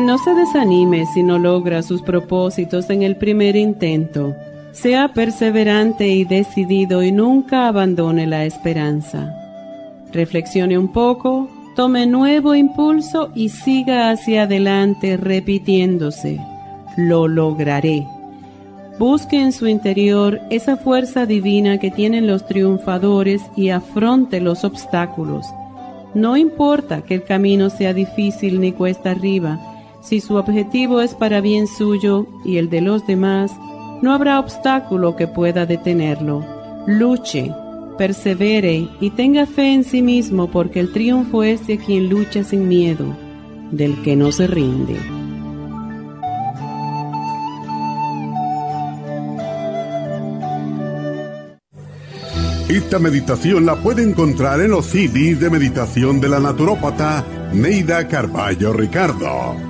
No se desanime si no logra sus propósitos en el primer intento. Sea perseverante y decidido y nunca abandone la esperanza. Reflexione un poco, tome nuevo impulso y siga hacia adelante repitiéndose, lo lograré. Busque en su interior esa fuerza divina que tienen los triunfadores y afronte los obstáculos. No importa que el camino sea difícil ni cuesta arriba, si su objetivo es para bien suyo y el de los demás, no habrá obstáculo que pueda detenerlo. Luche, persevere y tenga fe en sí mismo porque el triunfo es de quien lucha sin miedo, del que no se rinde. Esta meditación la puede encontrar en los CDs de meditación de la naturópata Neida Carballo Ricardo.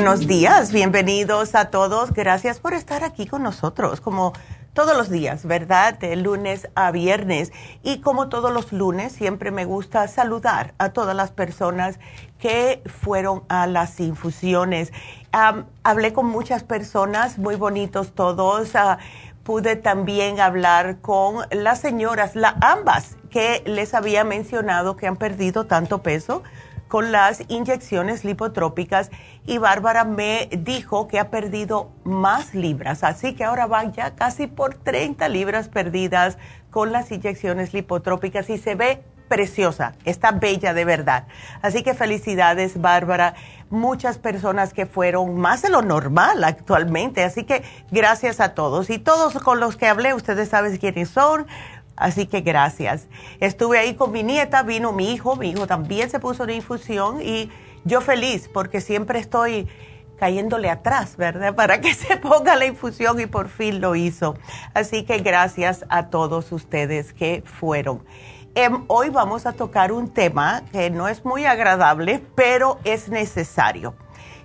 Buenos días, bienvenidos a todos. Gracias por estar aquí con nosotros, como todos los días, ¿verdad? De lunes a viernes. Y como todos los lunes, siempre me gusta saludar a todas las personas que fueron a las infusiones. hablé con muchas personas, muy bonitos todos. Ah, pude también hablar con las señoras, la, ambas, que les había mencionado que han perdido tanto peso con las inyecciones lipotrópicas y Bárbara me dijo que ha perdido más libras, así que ahora va ya casi por 30 libras perdidas con las inyecciones lipotrópicas y se ve preciosa, está bella de verdad. Así que felicidades Bárbara, muchas personas que fueron más de lo normal actualmente, así que gracias a todos. Y todos con los que hablé, ustedes saben quiénes son Así que gracias. Estuve ahí con mi nieta, vino mi hijo, mi hijo también se puso una infusión y yo feliz porque siempre estoy cayéndole atrás, ¿verdad? Para que se ponga la infusión y por fin lo hizo. Así que gracias a todos ustedes que fueron. Em, hoy vamos a tocar un tema que no es muy agradable, pero es necesario.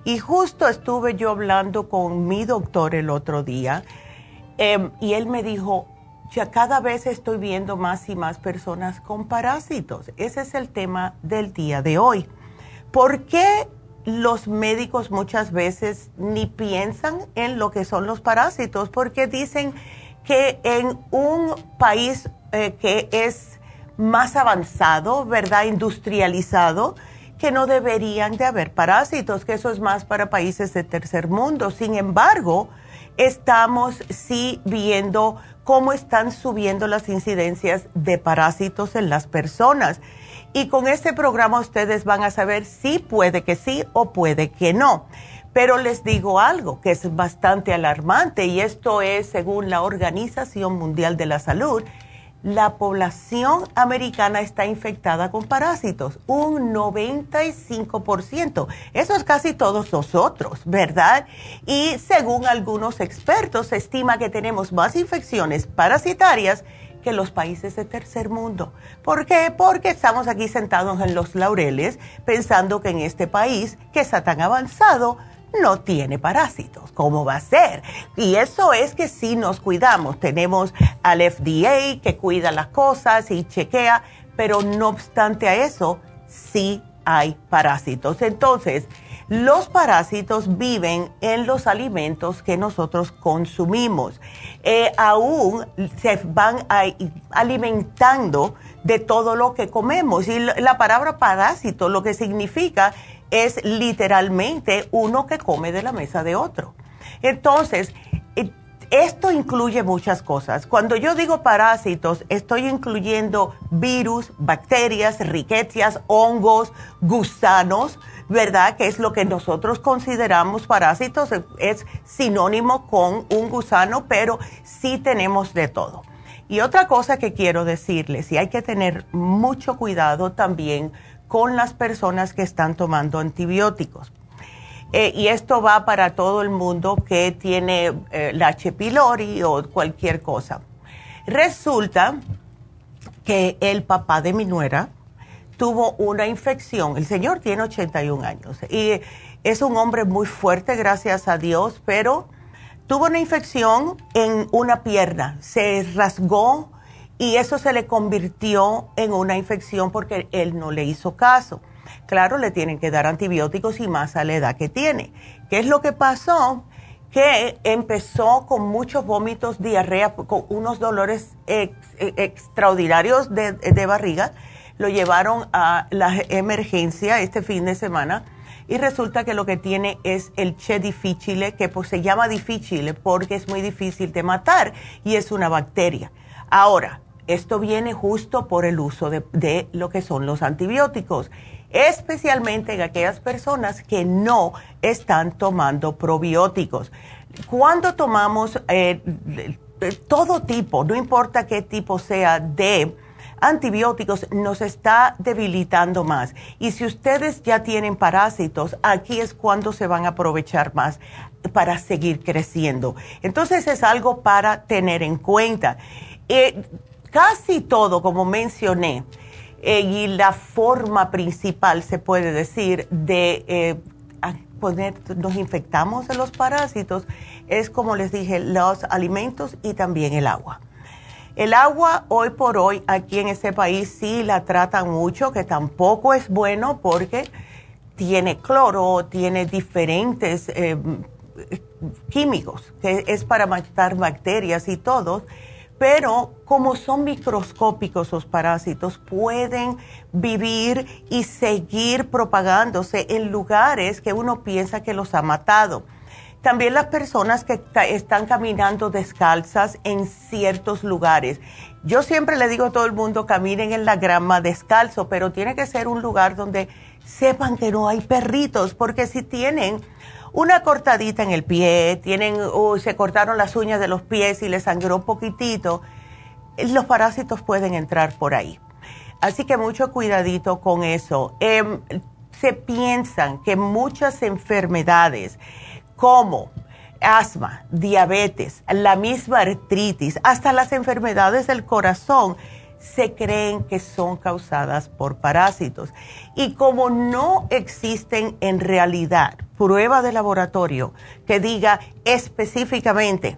Y justo estuve yo hablando con mi doctor el otro día em, y él me dijo, ya cada vez estoy viendo más y más personas con parásitos. Ese es el tema del día de hoy. ¿Por qué los médicos muchas veces ni piensan en lo que son los parásitos? Porque dicen que en un país eh, que es más avanzado, ¿verdad? Industrializado, que no deberían de haber parásitos, que eso es más para países de tercer mundo. Sin embargo, estamos sí viendo cómo están subiendo las incidencias de parásitos en las personas. Y con este programa ustedes van a saber si puede que sí o puede que no. Pero les digo algo que es bastante alarmante y esto es según la Organización Mundial de la Salud. La población americana está infectada con parásitos, un 95%. Eso es casi todos nosotros, ¿verdad? Y según algunos expertos, se estima que tenemos más infecciones parasitarias que los países de tercer mundo. ¿Por qué? Porque estamos aquí sentados en los laureles pensando que en este país, que está tan avanzado, no tiene parásitos. ¿Cómo va a ser? Y eso es que si nos cuidamos. Tenemos al FDA que cuida las cosas y chequea, pero no obstante a eso, sí hay parásitos. Entonces, los parásitos viven en los alimentos que nosotros consumimos. Eh, aún se van alimentando de todo lo que comemos. Y la palabra parásito lo que significa es literalmente uno que come de la mesa de otro. Entonces, eh, esto incluye muchas cosas. Cuando yo digo parásitos, estoy incluyendo virus, bacterias, riquecias, hongos, gusanos, ¿verdad? Que es lo que nosotros consideramos parásitos, es sinónimo con un gusano, pero sí tenemos de todo. Y otra cosa que quiero decirles, y hay que tener mucho cuidado también con las personas que están tomando antibióticos. Eh, y esto va para todo el mundo que tiene eh, la H. pylori o cualquier cosa. Resulta que el papá de mi nuera tuvo una infección. El señor tiene 81 años y es un hombre muy fuerte, gracias a Dios, pero tuvo una infección en una pierna. Se rasgó y eso se le convirtió en una infección porque él no le hizo caso. Claro, le tienen que dar antibióticos y más a la edad que tiene. ¿Qué es lo que pasó? Que empezó con muchos vómitos, diarrea, con unos dolores extraordinarios de, barriga. Lo llevaron a la emergencia este fin de semana y resulta que lo que tiene es el Che difficile, que se llama difficile porque es muy difícil de matar y es una bacteria. Ahora, esto viene justo por el uso de, lo que son los antibióticos, especialmente en aquellas personas que no están tomando probióticos. Cuando tomamos eh, todo tipo, no importa qué tipo sea de antibióticos, nos está debilitando más. Y si ustedes ya tienen parásitos, aquí es cuando se van a aprovechar más para seguir creciendo. Entonces es algo para tener en cuenta. Eh, casi todo, como mencioné, y la forma principal, se puede decir, de eh, poner, nos infectamos de los parásitos, es como les dije, los alimentos y también el agua. El agua hoy por hoy aquí en este país sí la tratan mucho, que tampoco es bueno porque tiene cloro, tiene diferentes eh, químicos, que es para matar bacterias y todo pero como son microscópicos los parásitos, pueden vivir y seguir propagándose en lugares que uno piensa que los ha matado. También las personas que están caminando descalzas en ciertos lugares. Yo siempre le digo a todo el mundo, caminen en la grama descalzo, pero tiene que ser un lugar donde sepan que no hay perritos, porque si tienen una cortadita en el pie, tienen, se cortaron las uñas de los pies y les sangró un poquitito, los parásitos pueden entrar por ahí. Así que mucho cuidadito con eso. Em, se piensan que muchas enfermedades como asma, diabetes, la misma artritis, hasta las enfermedades del corazón, se creen que son causadas por parásitos. Y como no existen en realidad prueba de laboratorio que diga específicamente,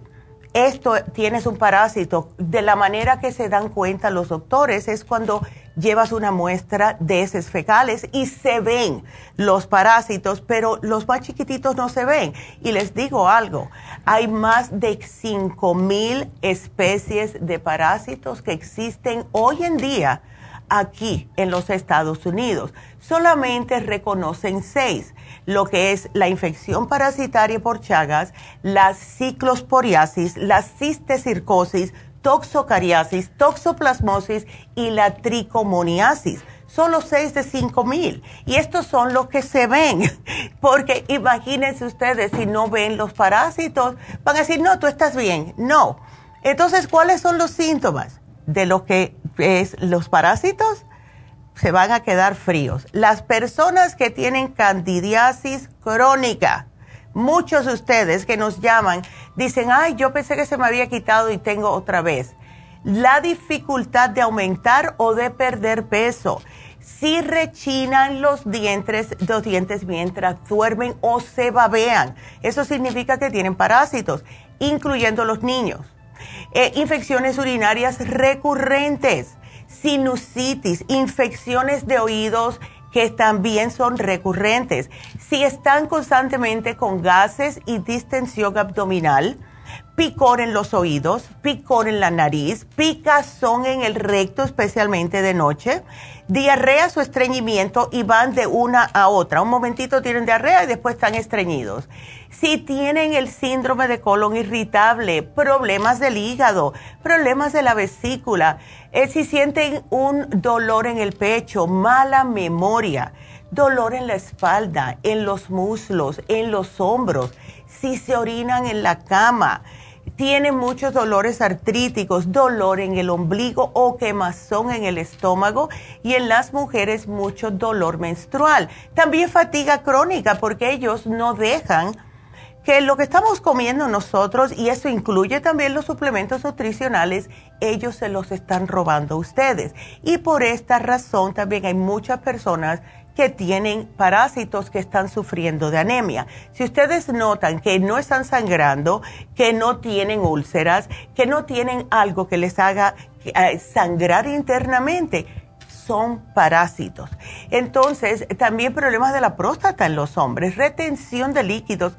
esto tienes un parásito, de la manera que se dan cuenta los doctores es cuando llevas una muestra de heces fecales y se ven los parásitos, pero los más chiquititos no se ven. Y les digo algo, hay más de 5 mil especies de parásitos que existen hoy en día aquí en los Estados Unidos. Solamente reconocen seis, lo que es la infección parasitaria por Chagas, la ciclosporiasis, la cistecircosis, toxocariasis, toxoplasmosis y la tricomoniasis. solo 6 de 5 mil. Y estos son los que se ven, porque imagínense ustedes, si no ven los parásitos, van a decir, no, tú estás bien. No. Entonces, ¿cuáles son los síntomas de lo que es los parásitos? Se van a quedar fríos. Las personas que tienen candidiasis crónica, muchos de ustedes que nos llaman dicen, ay, yo pensé que se me había quitado y tengo otra vez. La dificultad de aumentar o de perder peso. Si rechinan los dientes, los dientes mientras duermen o se babean. Eso significa que tienen parásitos, incluyendo los niños. Eh, infecciones urinarias recurrentes, sinusitis, infecciones de oídos, que también son recurrentes. Si están constantemente con gases y distensión abdominal, picor en los oídos, picor en la nariz, picazón en el recto, especialmente de noche, diarrea o estreñimiento y van de una a otra. Un momentito tienen diarrea y después están estreñidos. Si tienen el síndrome de colon irritable, problemas del hígado, problemas de la vesícula, eh, si sienten un dolor en el pecho, mala memoria, dolor en la espalda, en los muslos, en los hombros, si se orinan en la cama, tienen muchos dolores artríticos, dolor en el ombligo o quemazón en el estómago y en las mujeres mucho dolor menstrual. También fatiga crónica porque ellos no dejan que lo que estamos comiendo nosotros, y eso incluye también los suplementos nutricionales, ellos se los están robando a ustedes. Y por esta razón también hay muchas personas que tienen parásitos que están sufriendo de anemia. Si ustedes notan que no están sangrando, que no tienen úlceras, que no tienen algo que les haga eh, sangrar internamente, son parásitos. Entonces, también problemas de la próstata en los hombres, retención de líquidos,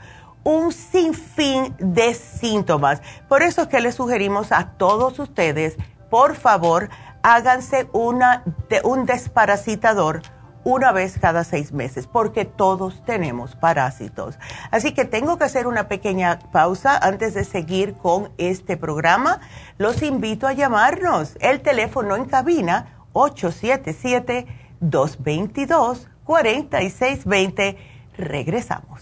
un sinfín de síntomas. Por eso es que les sugerimos a todos ustedes, por favor, háganse una, un desparasitador una vez cada seis meses, porque todos tenemos parásitos. Así que tengo que hacer una pequeña pausa antes de seguir con este programa. Los invito a llamarnos. El teléfono en cabina 877-222-4620. Regresamos.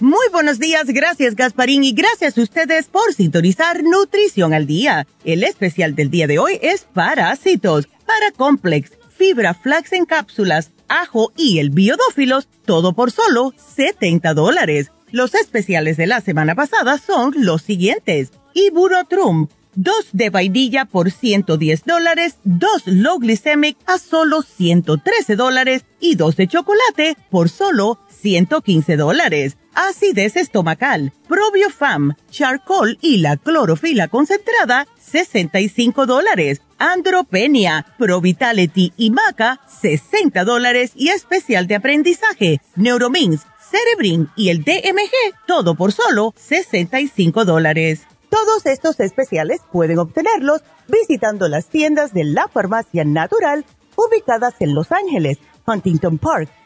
Muy buenos días, gracias Gasparín y gracias a ustedes por sintonizar Nutrición al Día. El especial del día de hoy es parásitos, para complex, fibra flax en cápsulas, ajo y el biodófilos, todo por solo 70 dólares. Los especiales de la semana pasada son los siguientes. Iburotrum, dos de vainilla por 110 dólares, dos low glycemic a solo 113 dólares y dos de chocolate por solo 115 dólares. Acidez estomacal, probiofam, charcoal y la clorofila concentrada, 65 dólares. Andropenia, Pro Vitality y Maca, 60 dólares y especial de aprendizaje. Neuromins, Cerebrin y el DMG, todo por solo 65 dólares. Todos estos especiales pueden obtenerlos visitando las tiendas de la Farmacia Natural ubicadas en Los Ángeles, Huntington Park,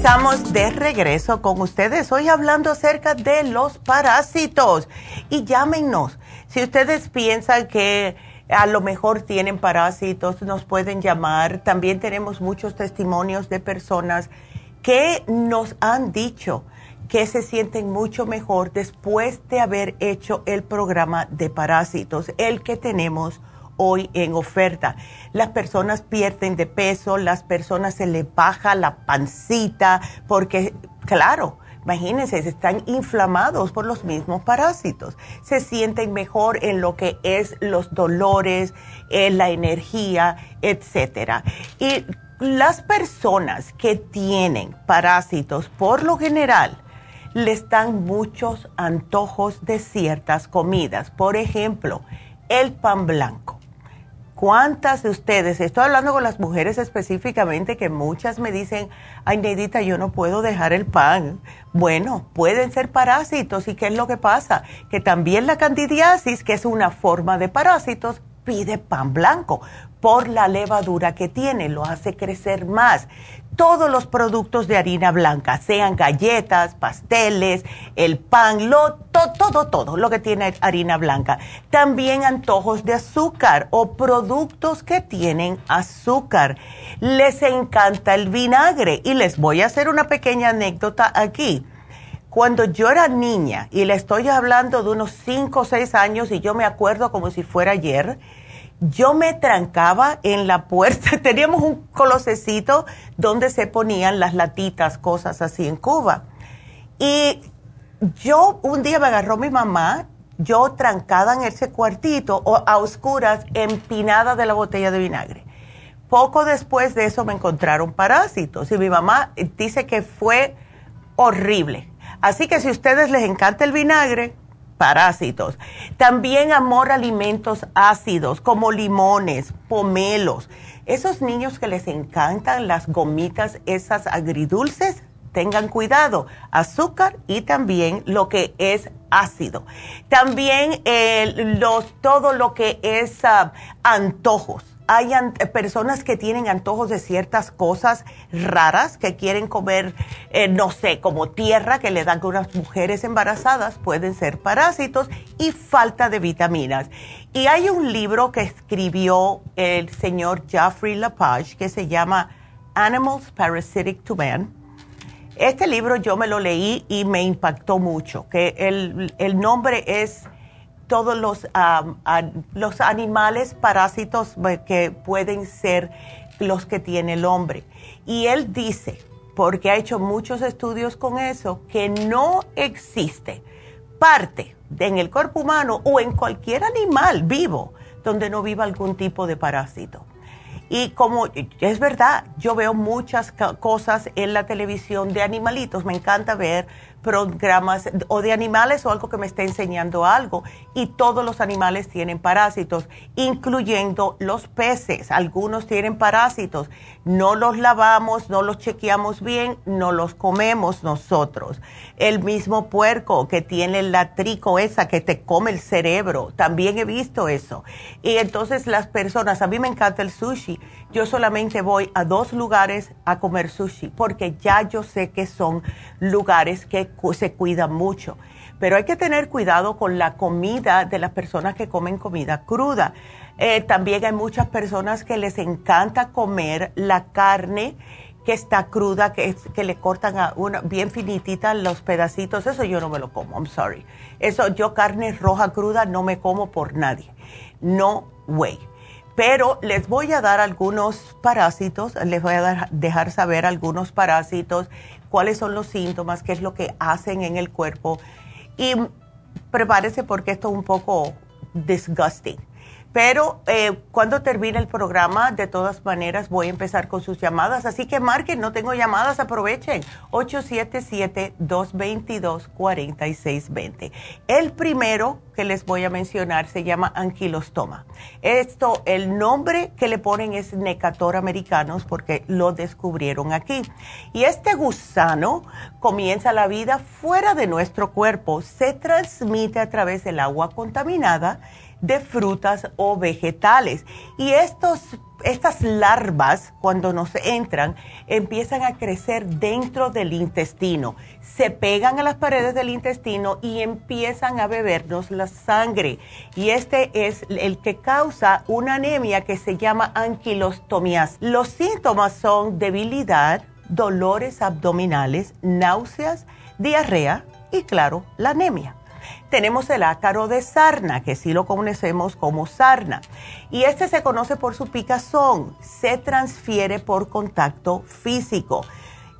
Estamos de regreso con ustedes hoy hablando acerca de los parásitos. Y llámenos. Si ustedes piensan que a lo mejor tienen parásitos, nos pueden llamar. También tenemos muchos testimonios de personas que nos han dicho que se sienten mucho mejor después de haber hecho el programa de parásitos, el que tenemos hoy en oferta. Las personas pierden de peso, las personas se les baja la pancita, porque, claro, imagínense, están inflamados por los mismos parásitos. Se sienten mejor en lo que es los dolores, en la energía, etcétera. Y las personas que tienen parásitos, por lo general, les dan muchos antojos de ciertas comidas. Por ejemplo, el pan blanco. ¿Cuántas de ustedes, estoy hablando con las mujeres específicamente, que muchas me dicen, ay Neidita, yo no puedo dejar el pan? Bueno, pueden ser parásitos. ¿Y qué es lo que pasa? Que también la candidiasis, que es una forma de parásitos, pide pan blanco por la levadura que tiene, lo hace crecer más todos los productos de harina blanca, sean galletas, pasteles, el pan, lo, todo, todo lo que tiene harina blanca. También antojos de azúcar o productos que tienen azúcar. Les encanta el vinagre y les voy a hacer una pequeña anécdota aquí. Cuando yo era niña, y le estoy hablando de unos 5 o 6 años y yo me acuerdo como si fuera ayer, yo me trancaba en la puerta. Teníamos un colosecito donde se ponían las latitas, cosas así en Cuba. Y yo un día me agarró mi mamá, yo trancada en ese cuartito o a oscuras, empinada de la botella de vinagre. Poco después de eso me encontraron parásitos y mi mamá dice que fue horrible. Así que si a ustedes les encanta el vinagre, parásitos. También amor alimentos ácidos como limones, pomelos. Esos niños que les encantan las gomitas, esas agridulces, tengan cuidado. Azúcar y también lo que es ácido. También los, todo lo que es ah, antojos hay personas que tienen antojos de ciertas cosas raras, que quieren comer, eh, no sé, como tierra que le dan a unas mujeres embarazadas, pueden ser parásitos y falta de vitaminas. Y hay un libro que escribió el señor Jeffrey Lapage que se llama Animals Parasitic to Man. Este libro yo me lo leí y me impactó mucho, que el, el nombre es todos los, los animales parásitos eh, que pueden ser los que tiene el hombre. Y él dice, porque ha hecho muchos estudios con eso, que no existe parte en el cuerpo humano o en cualquier animal vivo donde no viva algún tipo de parásito. Y como es verdad, yo veo muchas cosas en la televisión de animalitos, me encanta ver programas o de animales o algo que me esté enseñando algo. Y todos los animales tienen parásitos, incluyendo los peces. Algunos tienen parásitos. No los lavamos, no los chequeamos bien, no los comemos nosotros. El mismo puerco que tiene la trico esa que te come el cerebro, también he visto eso. Y entonces las personas, a mí me encanta el sushi yo solamente voy a dos lugares a comer sushi porque ya yo sé que son lugares que se cuidan mucho. Pero hay que tener cuidado con la comida de las personas que comen comida cruda. Eh, también hay muchas personas que les encanta comer la carne que está cruda, que, que le cortan a una, bien finitita los pedacitos. Eso yo no me lo como, I'm sorry. Eso yo carne roja cruda no me como por nadie. No way. Pero les voy a dar algunos parásitos, les voy a dejar saber algunos parásitos, cuáles son los síntomas, qué es lo que hacen en el cuerpo. Y prepárese porque esto es un poco disgusting. Pero eh, cuando termine el programa, de todas maneras, voy a empezar con sus llamadas. Así que marquen, no tengo llamadas, aprovechen. 877-222-4620. El primero que les voy a mencionar se llama anquilostoma. Esto, el nombre que le ponen es Necator americanos porque lo descubrieron aquí. Y este gusano comienza la vida fuera de nuestro cuerpo, se transmite a través del agua contaminada de frutas o vegetales. Y estos, estas larvas, cuando nos entran, empiezan a crecer dentro del intestino, se pegan a las paredes del intestino y empiezan a bebernos la sangre. Y este es el que causa una anemia que se llama anquilostomias. Los síntomas son debilidad, dolores abdominales, náuseas, diarrea y claro, la anemia tenemos el ácaro de sarna, que sí lo conocemos como sarna. Y este se conoce por su picazón, se transfiere por contacto físico.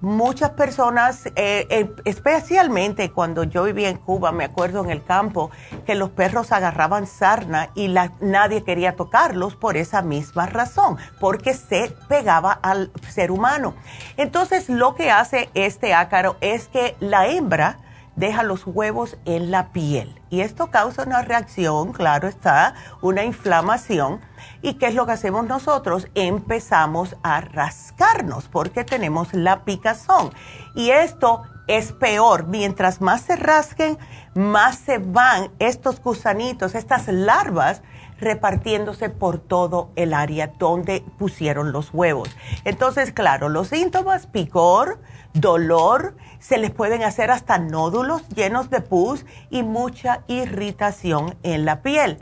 Muchas personas, eh, eh, especialmente cuando yo vivía en Cuba, me acuerdo en el campo, que los perros agarraban sarna y nadie quería tocarlos por esa misma razón, porque se pegaba al ser humano. Entonces lo que hace este ácaro es que la hembra, deja los huevos en la piel. Y esto causa una reacción, claro está, una inflamación. ¿Y qué es lo que hacemos nosotros? Empezamos a rascarnos porque tenemos la picazón. Y esto es peor. Mientras más se rasquen, más se van estos gusanitos, estas larvas repartiéndose por todo el área donde pusieron los huevos. Entonces, claro, los síntomas, picor, dolor, se les pueden hacer hasta nódulos llenos de pus y mucha irritación en la piel.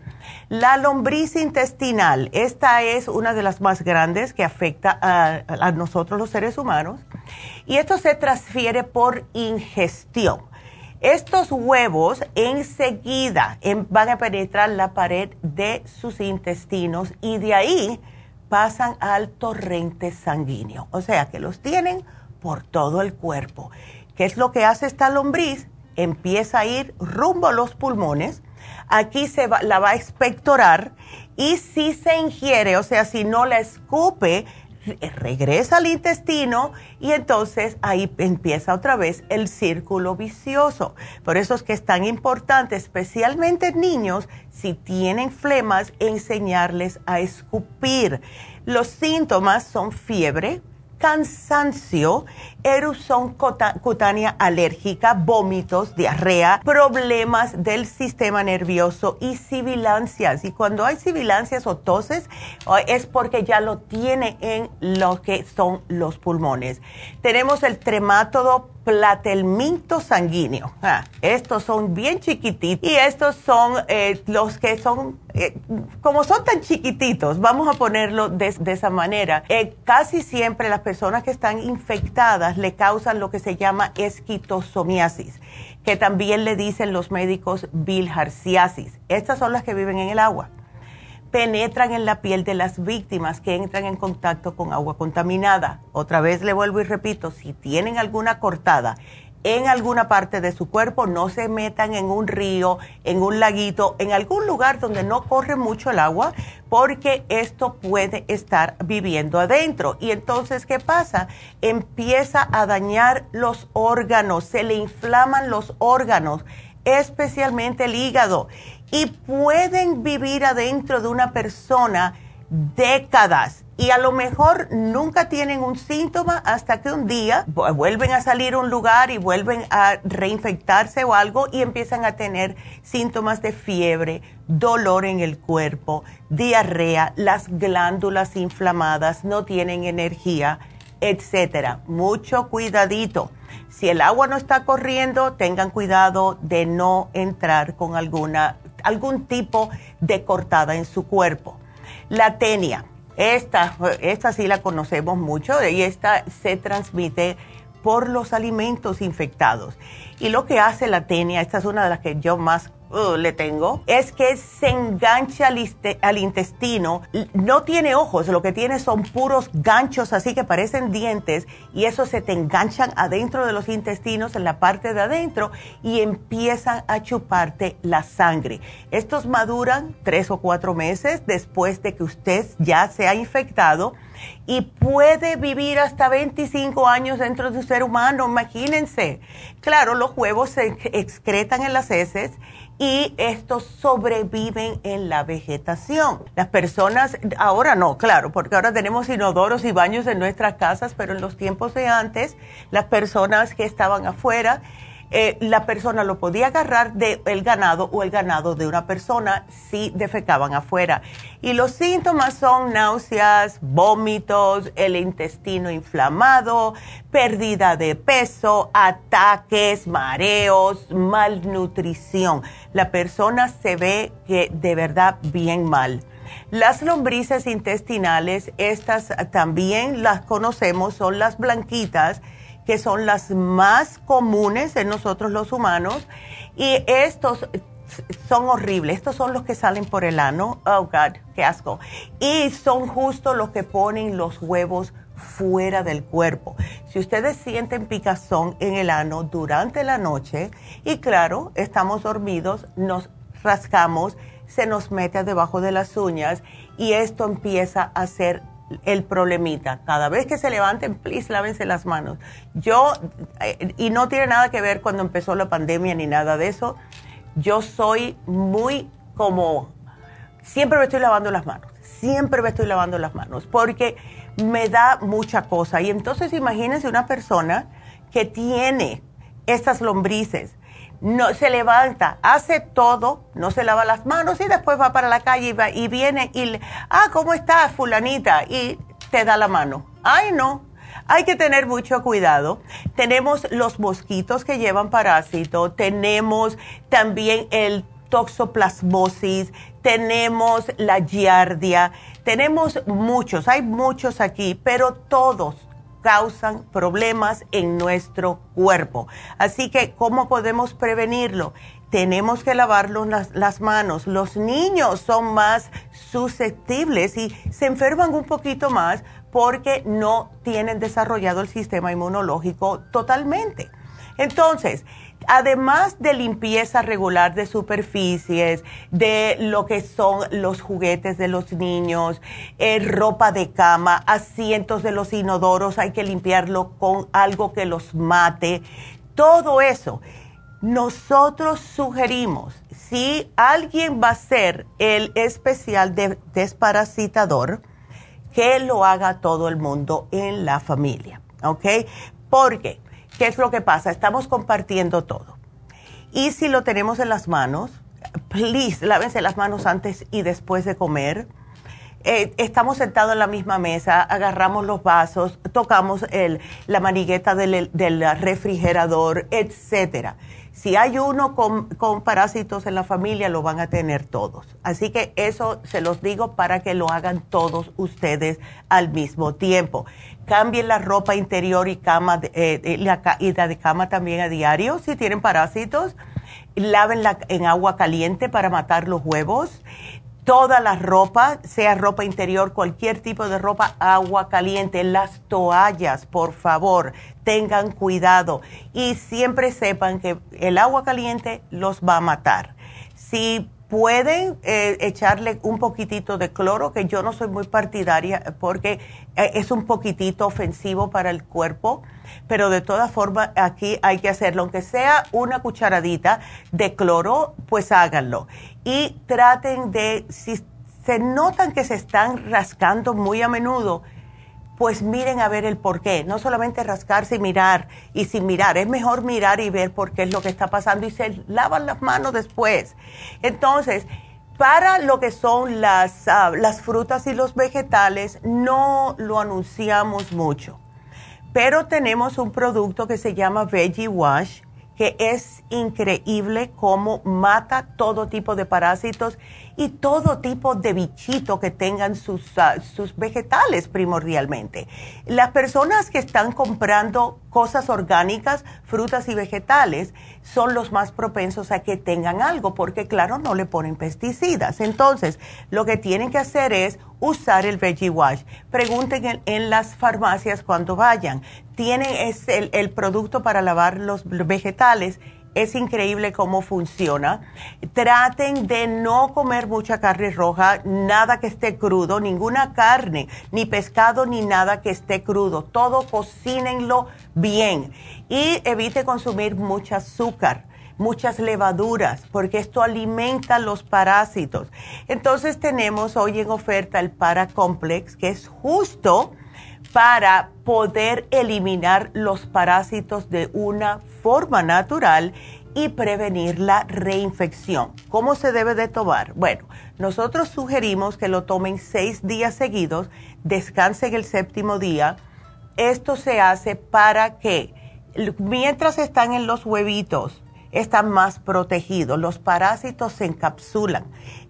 La lombriz intestinal, esta es una de las más grandes que afecta a, nosotros los seres humanos y esto se transfiere por ingestión. Estos huevos enseguida van a penetrar la pared de sus intestinos y de ahí pasan al torrente sanguíneo. O sea que los tienen por todo el cuerpo. ¿Qué es lo que hace esta lombriz? Empieza a ir rumbo a los pulmones. Aquí se la va a expectorar y si se ingiere, o sea, si no la escupe, regresa al intestino y entonces ahí empieza otra vez el círculo vicioso. Por eso es que es tan importante, especialmente en niños, si tienen flemas, enseñarles a escupir. Los síntomas son fiebre, cansancio, erupción cutánea alérgica, vómitos, diarrea, problemas del sistema nervioso y sibilancias. Y cuando hay sibilancias o toses es porque ya lo tiene en lo que son los pulmones. Tenemos el tremátodo platelminto sanguíneo. Ah, estos son bien chiquititos y estos son eh, los que son, eh, como son tan chiquititos, vamos a ponerlo de, esa manera. Eh, casi siempre las personas que están infectadas le causan lo que se llama esquitosomiasis, que también le dicen los médicos bilharciasis. Estas son las que viven en el agua penetran en la piel de las víctimas que entran en contacto con agua contaminada. Otra vez le vuelvo y repito, si tienen alguna cortada en alguna parte de su cuerpo, no se metan en un río, en un laguito, en algún lugar donde no corre mucho el agua, porque esto puede estar viviendo adentro. Y entonces, ¿qué pasa? Empieza a dañar los órganos, se le inflaman los órganos, especialmente el hígado y pueden vivir adentro de una persona décadas y a lo mejor nunca tienen un síntoma hasta que un día vuelven a salir a un lugar y vuelven a reinfectarse o algo y empiezan a tener síntomas de fiebre, dolor en el cuerpo, diarrea, las glándulas inflamadas, no tienen energía, etcétera. Mucho cuidadito. Si el agua no está corriendo, tengan cuidado de no entrar con alguna algún tipo de cortada en su cuerpo. La tenia esta, esta sí la conocemos mucho y esta se transmite por los alimentos infectados. Y lo que hace la tenia, esta es una de las que yo más Uh, le tengo, es que se engancha al, intestino. No tiene ojos, lo que tiene son puros ganchos así que parecen dientes y eso se te enganchan adentro de los intestinos, en la parte de adentro y empiezan a chuparte la sangre. Estos maduran tres o cuatro meses después de que usted ya se ha infectado y puede vivir hasta 25 años dentro de un ser humano, imagínense. Claro, los huevos se excretan en las heces y estos sobreviven en la vegetación. Las personas, ahora no, claro, porque ahora tenemos inodoros y baños en nuestras casas, pero en los tiempos de antes, las personas que estaban afuera, eh, la persona lo podía agarrar del ganado o el ganado de una persona si defecaban afuera. Y los síntomas son náuseas, vómitos, el intestino inflamado, pérdida de peso, ataques, mareos, malnutrición. La persona se ve que de verdad bien mal. Las lombrices intestinales, estas también las conocemos, son las blanquitas que son las más comunes en nosotros los humanos. Y estos son horribles. Estos son los que salen por el ano. Oh, God, qué asco. Y son justo los que ponen los huevos fuera del cuerpo. Si ustedes sienten picazón en el ano durante la noche, y claro, estamos dormidos, nos rascamos, se nos mete debajo de las uñas y esto empieza a ser el problemita. Cada vez que se levanten, please, lávense las manos. Yo, eh, y no tiene nada que ver cuando empezó la pandemia ni nada de eso, yo soy muy como, siempre me estoy lavando las manos, siempre me estoy lavando las manos, porque me da mucha cosa. Y entonces imagínense una persona que tiene estas lombrices no se levanta, hace todo, no se lava las manos y después va para la calle y, va, y viene y, ah, ¿cómo estás, fulanita? Y te da la mano. Ay, no. Hay que tener mucho cuidado. Tenemos los mosquitos que llevan parásito, tenemos también el toxoplasmosis, tenemos la giardia, tenemos muchos, hay muchos aquí, pero todos causan problemas en nuestro cuerpo. Así que, ¿cómo podemos prevenirlo? Tenemos que lavarnos las, las, manos. Los niños son más susceptibles y se enferman un poquito más porque no tienen desarrollado el sistema inmunológico totalmente. Entonces, además de limpieza regular de superficies, de lo que son los juguetes de los niños, eh, ropa de cama, asientos de los inodoros, hay que limpiarlo con algo que los mate, todo eso. Nosotros sugerimos, si alguien va a ser el especial de desparasitador, que lo haga todo el mundo en la familia, ¿ok? Porque ¿Qué es lo que pasa? Estamos compartiendo todo. Y si lo tenemos en las manos, please, lávense las manos antes y después de comer. Eh, estamos sentados en la misma mesa, agarramos los vasos, tocamos el, la manigueta del, del refrigerador, etcétera. Si hay uno con, con, parásitos en la familia, lo van a tener todos. Así que eso se los digo para que lo hagan todos ustedes al mismo tiempo. Cambien la ropa interior y cama eh, la, y la de cama también a diario si tienen parásitos. Lávenla en agua caliente para matar los huevos toda la ropa, sea ropa interior, cualquier tipo de ropa, agua caliente, las toallas, por favor, tengan cuidado y siempre sepan que el agua caliente los va a matar. Si pueden eh, echarle un poquitito de cloro, que yo no soy muy partidaria porque eh, es un poquitito ofensivo para el cuerpo, pero de todas formas aquí hay que hacerlo, aunque sea una cucharadita de cloro, pues háganlo. Y traten de, si se notan que se están rascando muy a menudo, pues miren a ver el por qué. No solamente rascarse y mirar y sin mirar, es mejor mirar y ver por qué es lo que está pasando y se lavan las manos después. Entonces, para lo que son las, ah, las frutas y los vegetales, no lo anunciamos mucho. Pero tenemos un producto que se llama Veggie Wash, que es increíble cómo mata todo tipo de parásitos y todo tipo de bichito que tengan sus, ah, sus vegetales primordialmente. Las personas que están comprando cosas orgánicas, frutas y vegetales, son los más propensos a que tengan algo, porque claro, no le ponen pesticidas. Entonces, lo que tienen que hacer es usar el Veggie Wash. Pregunten en, las farmacias cuando vayan. Tienen el, el producto para lavar los vegetales es increíble cómo funciona. Traten de no comer mucha carne roja, nada que esté crudo, ninguna carne, ni pescado, ni nada que esté crudo. Todo cocínenlo bien y evite consumir mucho azúcar muchas levaduras, porque esto alimenta los parásitos. Entonces tenemos hoy en oferta el Paracomplex, que es justo para poder eliminar los parásitos de una forma natural y prevenir la reinfección. ¿Cómo se debe de tomar? Bueno, nosotros sugerimos que lo tomen seis días seguidos, descansen el séptimo día. Esto se hace para que mientras están en los huevitos, están más protegidos. Los parásitos se encapsulan,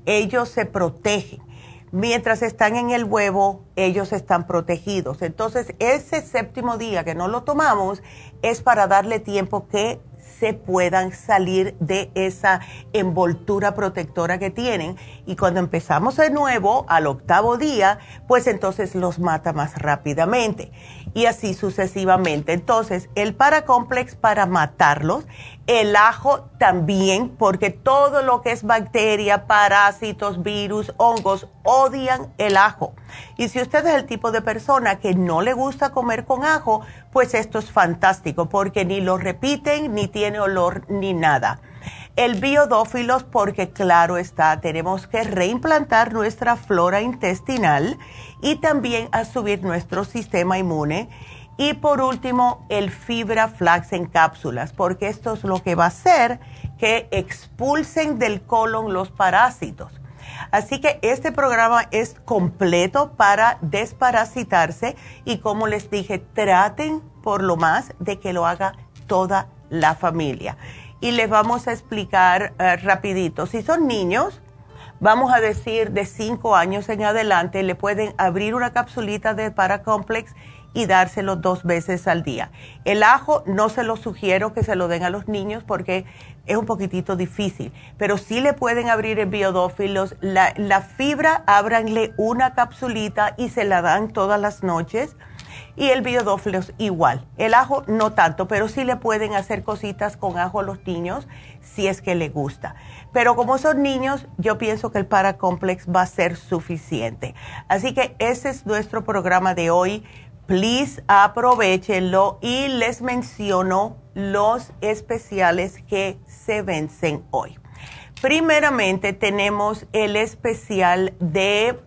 ellos se protegen mientras están en el huevo, ellos están protegidos. Entonces, ese séptimo día que no lo tomamos es para darle tiempo que se puedan salir de esa envoltura protectora que tienen. Y cuando empezamos de nuevo, al octavo día, pues entonces los mata más rápidamente. Y así sucesivamente. Entonces, el paracomplex para matarlos, el ajo también, porque todo lo que es bacteria, parásitos, virus, hongos, odian el ajo. Y si usted es el tipo de persona que no le gusta comer con ajo, pues esto es fantástico porque ni lo repiten, ni tiene olor, ni nada. El biodófilos porque claro está, tenemos que reimplantar nuestra flora intestinal y también a subir nuestro sistema inmune. Y por último, el fibra flax en cápsulas, porque esto es lo que va a hacer que expulsen del colon los parásitos. Así que este programa es completo para desparasitarse y como les dije, traten por lo más de que lo haga toda la familia. Y les vamos a explicar eh, rapidito. Si son niños, vamos a decir de 5 años en adelante, le pueden abrir una capsulita de Paracomplex y dárselo dos veces al día. El ajo no se lo sugiero que se lo den a los niños porque es un poquitito difícil, pero sí le pueden abrir el biodófilos. La, la fibra, ábranle una capsulita y se la dan todas las noches. Y el biodófilos igual. El ajo no tanto, pero sí le pueden hacer cositas con ajo a los niños si es que le gusta. Pero como son niños, yo pienso que el Paracomplex va a ser suficiente. Así que ese es nuestro programa de hoy please aprovechenlo y les menciono los especiales que se vencen hoy. Primeramente tenemos el especial de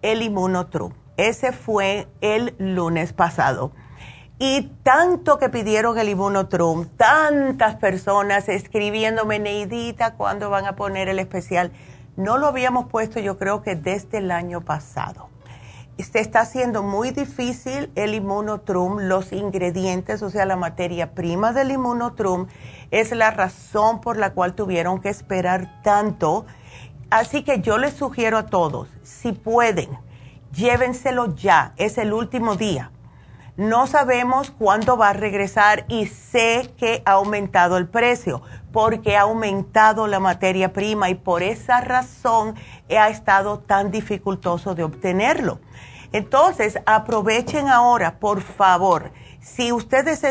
el Inmunotru. Ese fue el lunes pasado. Y tanto que pidieron el Inmunotrum, tantas personas escribiéndome, Neidita, ¿cuándo van a poner el especial? No lo habíamos puesto yo creo que desde el año pasado se está haciendo muy difícil el inmunotrum, los ingredientes, o sea, la materia prima del inmunotrum, es la razón por la cual tuvieron que esperar tanto. Así que yo les sugiero a todos, si pueden, llévenselo ya, es el último día. No sabemos cuándo va a regresar y sé que ha aumentado el precio porque ha aumentado la materia prima y por esa razón ha estado tan dificultoso de obtenerlo. Entonces, aprovechen ahora, por favor. Si ustedes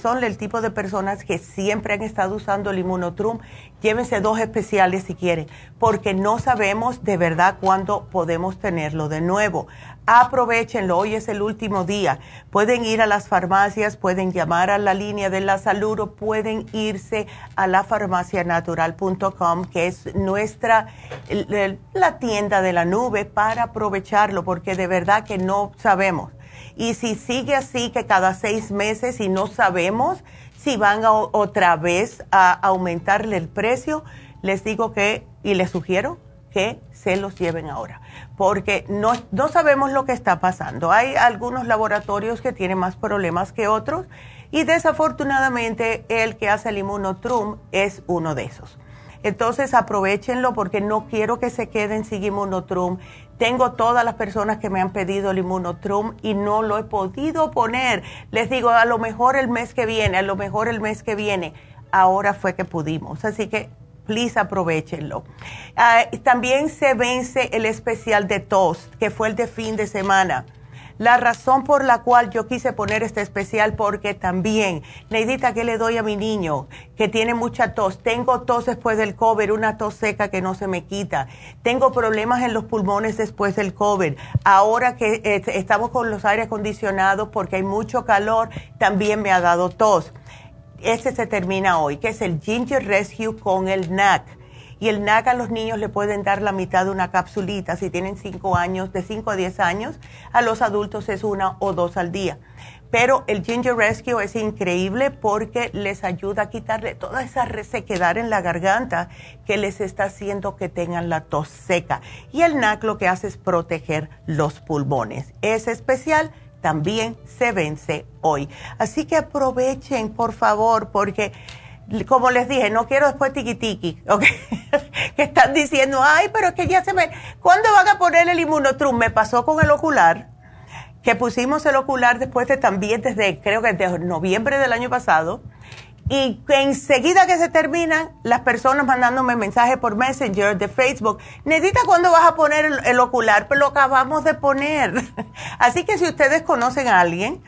son el tipo de personas que siempre han estado usando el inmunotrum, llévense dos especiales si quieren, porque no sabemos de verdad cuándo podemos tenerlo de nuevo. Aprovechenlo, hoy es el último día. Pueden ir a las farmacias, pueden llamar a la línea de la salud o pueden irse a la farmacianatural.com, que es nuestra, la tienda de la nube, para aprovecharlo, porque de verdad que no sabemos. Y si sigue así, que cada seis meses y no sabemos si van a, otra vez a aumentarle el precio, les digo que, y les sugiero que se los lleven ahora porque no, no sabemos lo que está pasando. Hay algunos laboratorios que tienen más problemas que otros y desafortunadamente el que hace el inmunotrum es uno de esos. Entonces aprovechenlo porque no quiero que se queden sin inmunotrum. Tengo todas las personas que me han pedido el inmunotrum y no lo he podido poner. Les digo, a lo mejor el mes que viene, a lo mejor el mes que viene. Ahora fue que pudimos. Así que please aprovechenlo. Ah, también se vence el especial de Toast, que fue el de fin de semana. La razón por la cual yo quise poner este especial, porque también, Neidita, ¿qué le doy a mi niño que tiene mucha tos? Tengo tos después del COVID, una tos seca que no se me quita. Tengo problemas en los pulmones después del COVID. Ahora que eh, estamos con los aires acondicionados porque hay mucho calor, también me ha dado tos ese se termina hoy, que es el Ginger Rescue con el NAC. Y el NAC a los niños le pueden dar la mitad de una capsulita si tienen 5 años, de 5 a 10 años. A los adultos es una o dos al día. Pero el Ginger Rescue es increíble porque les ayuda a quitarle toda esa resequedad en la garganta que les está haciendo que tengan la tos seca. Y el NAC lo que hace es proteger los pulmones. Es especial también se vence hoy. Así que aprovechen, por favor, porque como les dije, no quiero después tiki, ¿ok? que están diciendo, ay, pero es que ya se me... ¿Cuándo van a poner el inmunotrum? Me pasó con el ocular, que pusimos el ocular después de también desde, creo que desde noviembre del año pasado, y enseguida que se terminan, las personas mandándome mensajes por Messenger de Facebook, necesita cuándo vas a poner el, ocular, pero lo acabamos de poner. Así que si ustedes conocen a alguien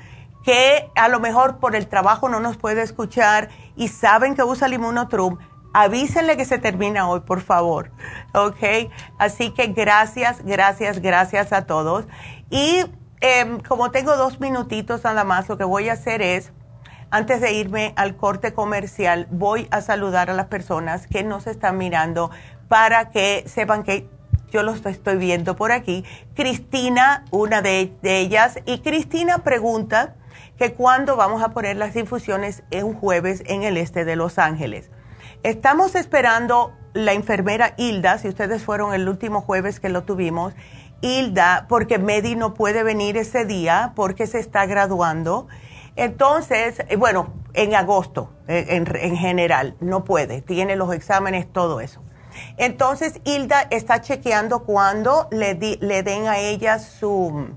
que a lo mejor por el trabajo no nos puede escuchar y saben que usa el Immunotrum, avísenle que se termina hoy, por favor. ¿Ok? Así que gracias, gracias, gracias a todos. Y em, como tengo dos minutitos nada más, lo que voy a hacer es antes de irme al corte comercial, voy a saludar a las personas que nos están mirando para que sepan que yo los estoy viendo por aquí. Cristina, una de, ellas, y Cristina pregunta que cuándo vamos a poner las infusiones en un jueves en el este de Los Ángeles. Estamos esperando la enfermera Hilda, si ustedes fueron el último jueves que lo tuvimos, Hilda, porque Medi no puede venir ese día porque se está graduando entonces, eh, bueno, en agosto, eh, en, general, no puede, tiene los exámenes, todo eso. Entonces, Hilda está chequeando cuando le, le den a ella su,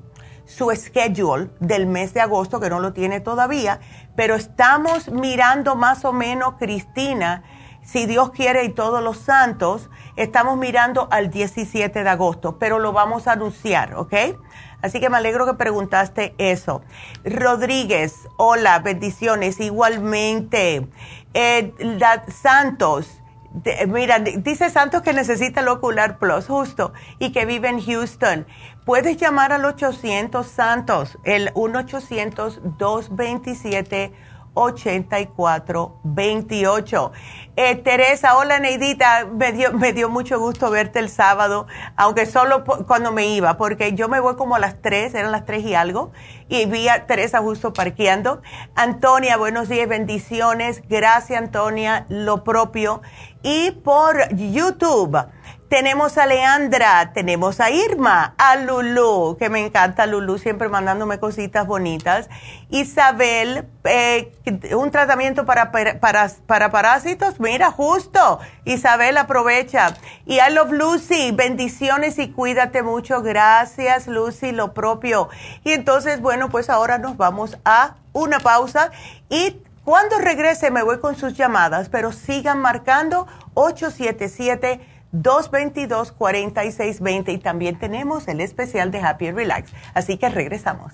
su schedule del mes de agosto, que no lo tiene todavía, pero estamos mirando más o menos, Cristina, si Dios quiere y todos los santos, estamos mirando al 17 de agosto, pero lo vamos a anunciar, ¿ok? Así que me alegro que preguntaste eso. Rodríguez, hola, bendiciones. Igualmente. Eh, Santos, mira, dice Santos que necesita el Ocular Plus, justo, y que vive en Houston. Puedes llamar al 800 Santos, el 1-800-227. 8428. Eh, Teresa, hola Neidita, me dio, me dio mucho gusto verte el sábado, aunque solo cuando me iba, porque yo me voy como a las 3, eran las 3 y algo, y vi a Teresa justo parqueando. Antonia, buenos días, bendiciones, gracias Antonia, lo propio. Y por YouTube. Tenemos a Leandra, tenemos a Irma, a Lulu, que me encanta Lulu, siempre mandándome cositas bonitas. Isabel, eh, un tratamiento para, para, para, parásitos, mira, justo. Isabel, aprovecha. Y I love Lucy, bendiciones y cuídate mucho. Gracias, Lucy, lo propio. Y entonces, bueno, pues ahora nos vamos a una pausa y cuando regrese me voy con sus llamadas, pero sigan marcando 877 222-4620 y también tenemos el especial de Happy Relax. Así que regresamos.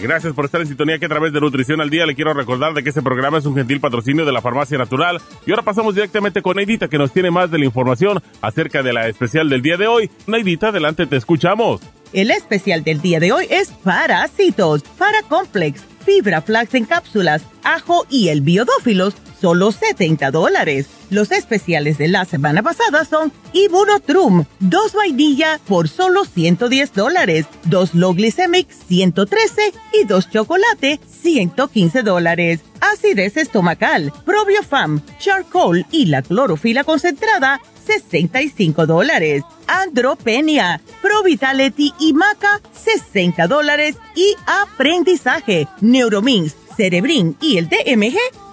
Gracias por estar en sintonía que a través de Nutrición al Día le quiero recordar de que este programa es un gentil patrocinio de la Farmacia Natural. Y ahora pasamos directamente con Neidita que nos tiene más de la información acerca de la especial del día de hoy. Neidita, adelante, te escuchamos. El especial del día de hoy es parásitos, Paracomplex, fibra flax en cápsulas, ajo y el biodófilos, solo 70 dólares. Los especiales de la semana pasada son Ibunotrum, dos vainilla por solo 110 dólares, dos low glycemic 113 y dos chocolate 115 dólares. Acidez estomacal, probiofam, charcoal y la clorofila concentrada 65 dólares. Andropenia, Pro Vitality y Maca, 60 dólares. Y aprendizaje, Neuromins, Cerebrin y el DMG,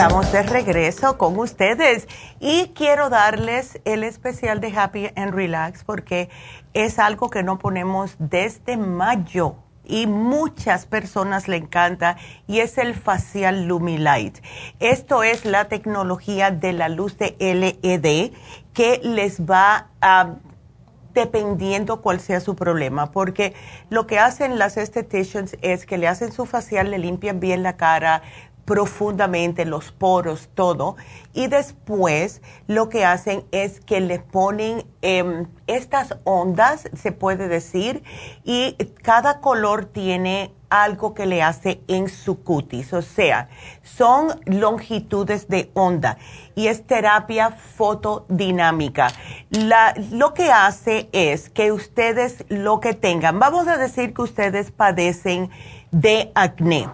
Estamos de regreso con ustedes y quiero darles el especial de Happy and Relax porque es algo que no ponemos desde mayo y muchas personas le encanta y es el facial Lumilight. Esto es la tecnología de la luz de LED que les va a dependiendo cuál sea su problema, porque lo que hacen las estheticians es que le hacen su facial, le limpian bien la cara, profundamente los poros, todo. Y después lo que hacen es que le ponen em, estas ondas, se puede decir, y cada color tiene algo que le hace en su cutis, o sea, son longitudes de onda y es terapia fotodinámica. La, lo que hace es que ustedes lo que tengan, vamos a decir que ustedes padecen de acné.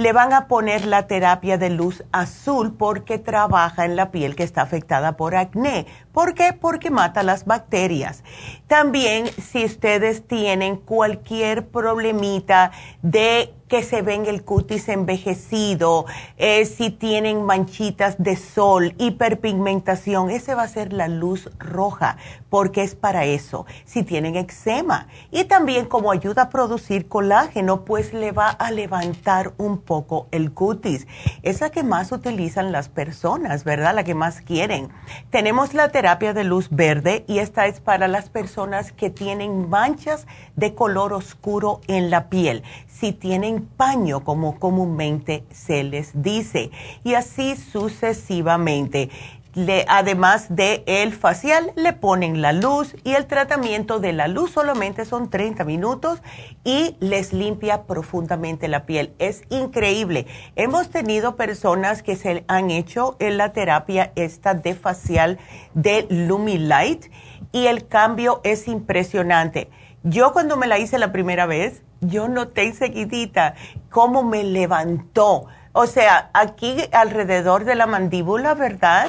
Le van a poner la terapia de luz azul porque trabaja en la piel que está afectada por acné. ¿Por qué? Porque mata las bacterias. También si ustedes tienen cualquier problemita de que se ven el cutis envejecido, eh, si tienen manchitas de sol, hiperpigmentación, ese va a ser la luz roja, porque es para eso. Si tienen eczema y también como ayuda a producir colágeno, pues le va a levantar un poco el cutis. Es la que más utilizan las personas, ¿verdad? La que más quieren. Tenemos la terapia de luz verde y esta es para las personas que tienen manchas de color oscuro en la piel si tienen paño, como comúnmente se les dice, y así sucesivamente. Le, además de el facial, le ponen la luz y el tratamiento de la luz solamente son 30 minutos y les limpia profundamente la piel. Es increíble. Hemos tenido personas que se han hecho en la terapia esta de facial de Lumilight y el cambio es impresionante. Yo cuando me la hice la primera vez, yo noté enseguidita cómo me levantó. O sea, aquí alrededor de la mandíbula, ¿verdad?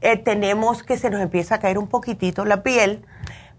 Eh, tenemos que se nos empieza a caer un poquitito la piel.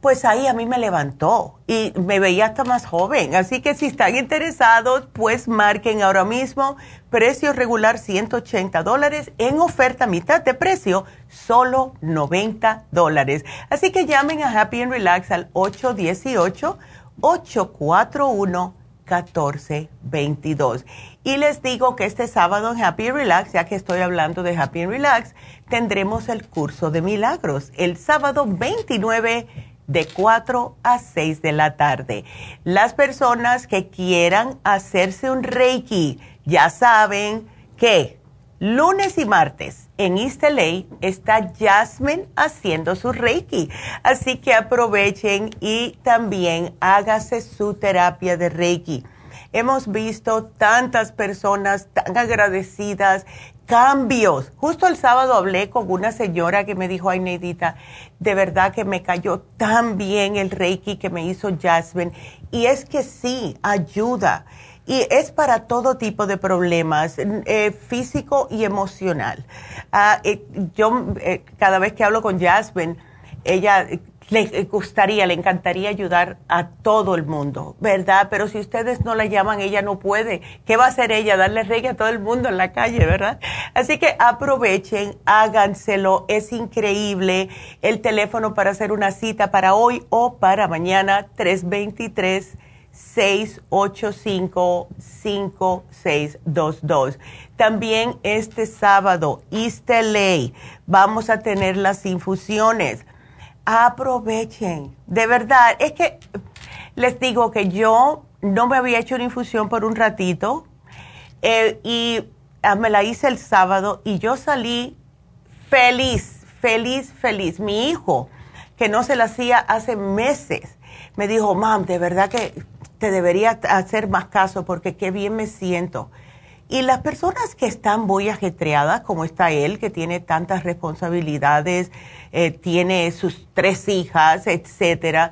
Pues ahí a mí me levantó y me veía hasta más joven. Así que si están interesados, pues marquen ahora mismo precio regular 180 dólares, en oferta mitad de precio, solo 90 dólares. Así que llamen a Happy and Relax al 818 841-1422. Y les digo que este sábado en Happy Relax, ya que estoy hablando de Happy Relax, tendremos el curso de milagros el sábado 29 de 4 a 6 de la tarde. Las personas que quieran hacerse un Reiki ya saben que lunes y martes en East LA está Jasmine haciendo su Reiki. Así que aprovechen y también hágase su terapia de Reiki. Hemos visto tantas personas tan agradecidas, cambios. Justo el sábado hablé con una señora que me dijo, ay Neidita, de verdad que me cayó tan bien el Reiki que me hizo Jasmine. Y es que sí, ayuda. Y es para todo tipo de problemas, eh, físico y emocional. Ah, eh, yo eh, cada vez que hablo con Jasmine, ella le gustaría, le encantaría ayudar a todo el mundo, ¿verdad? Pero si ustedes no la llaman, ella no puede. ¿Qué va a hacer ella? Darle reggae a todo el mundo en la calle, ¿verdad? Así que aprovechen, háganselo, es increíble. El teléfono para hacer una cita para hoy o para mañana, 323. 685-5622. También este sábado, East LA, vamos a tener las infusiones aprovechen. De verdad, es que les digo que yo no me había hecho una infusión por un ratito eh, y ah, me la hice el sábado y yo salí feliz, feliz, feliz. Mi hijo, que no se la hacía hace meses, me dijo, mam, de verdad que te debería hacer más caso porque qué bien me siento. Y las personas que están muy ajetreadas, como está él, que tiene tantas responsabilidades, eh, tiene sus tres hijas, etcétera,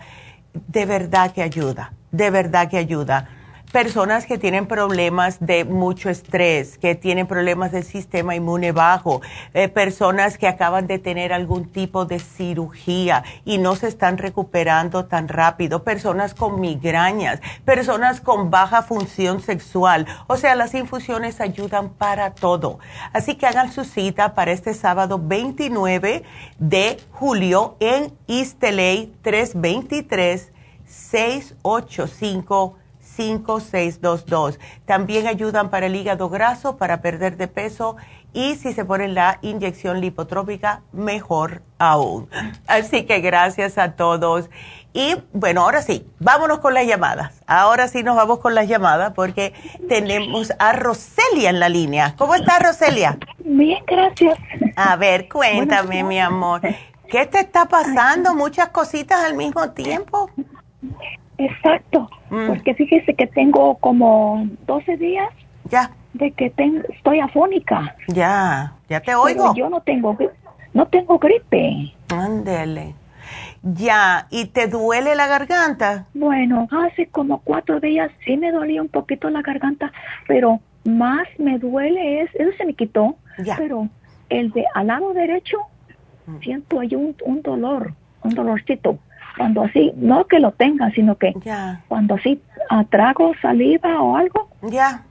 de verdad que ayuda, de verdad que ayuda personas que tienen problemas de mucho estrés, que tienen problemas del sistema inmune bajo, eh, personas que acaban de tener algún tipo de cirugía y no se están recuperando tan rápido, personas con migrañas, personas con baja función sexual. O sea, las infusiones ayudan para todo. Así que hagan su cita para este sábado 29 de julio en East 323 685 5622. También ayudan para el hígado graso, para perder de peso y si se pone la inyección lipotrópica, mejor aún. Así que gracias a todos. Y bueno, ahora sí, vámonos con las llamadas. Ahora sí nos vamos con las llamadas porque tenemos a Roselia en la línea. ¿Cómo está Roselia? Bien, gracias. A ver, cuéntame, mi amor. ¿Qué te está pasando? ¿Muchas cositas al mismo tiempo? Exacto, mm. porque fíjese que tengo como 12 días ya de que estoy afónica. Ya, ya te oigo. yo no tengo no tengo gripe. Ándele. Ya, ¿y te duele la garganta? Bueno, hace como cuatro días sí me dolía un poquito la garganta, pero más me duele es, eso se me quitó, ya. pero el de al lado derecho mm. siento ahí un, un dolor, un dolorcito cuando así, no que lo tenga, sino que cuando así trago saliva o algo, ya.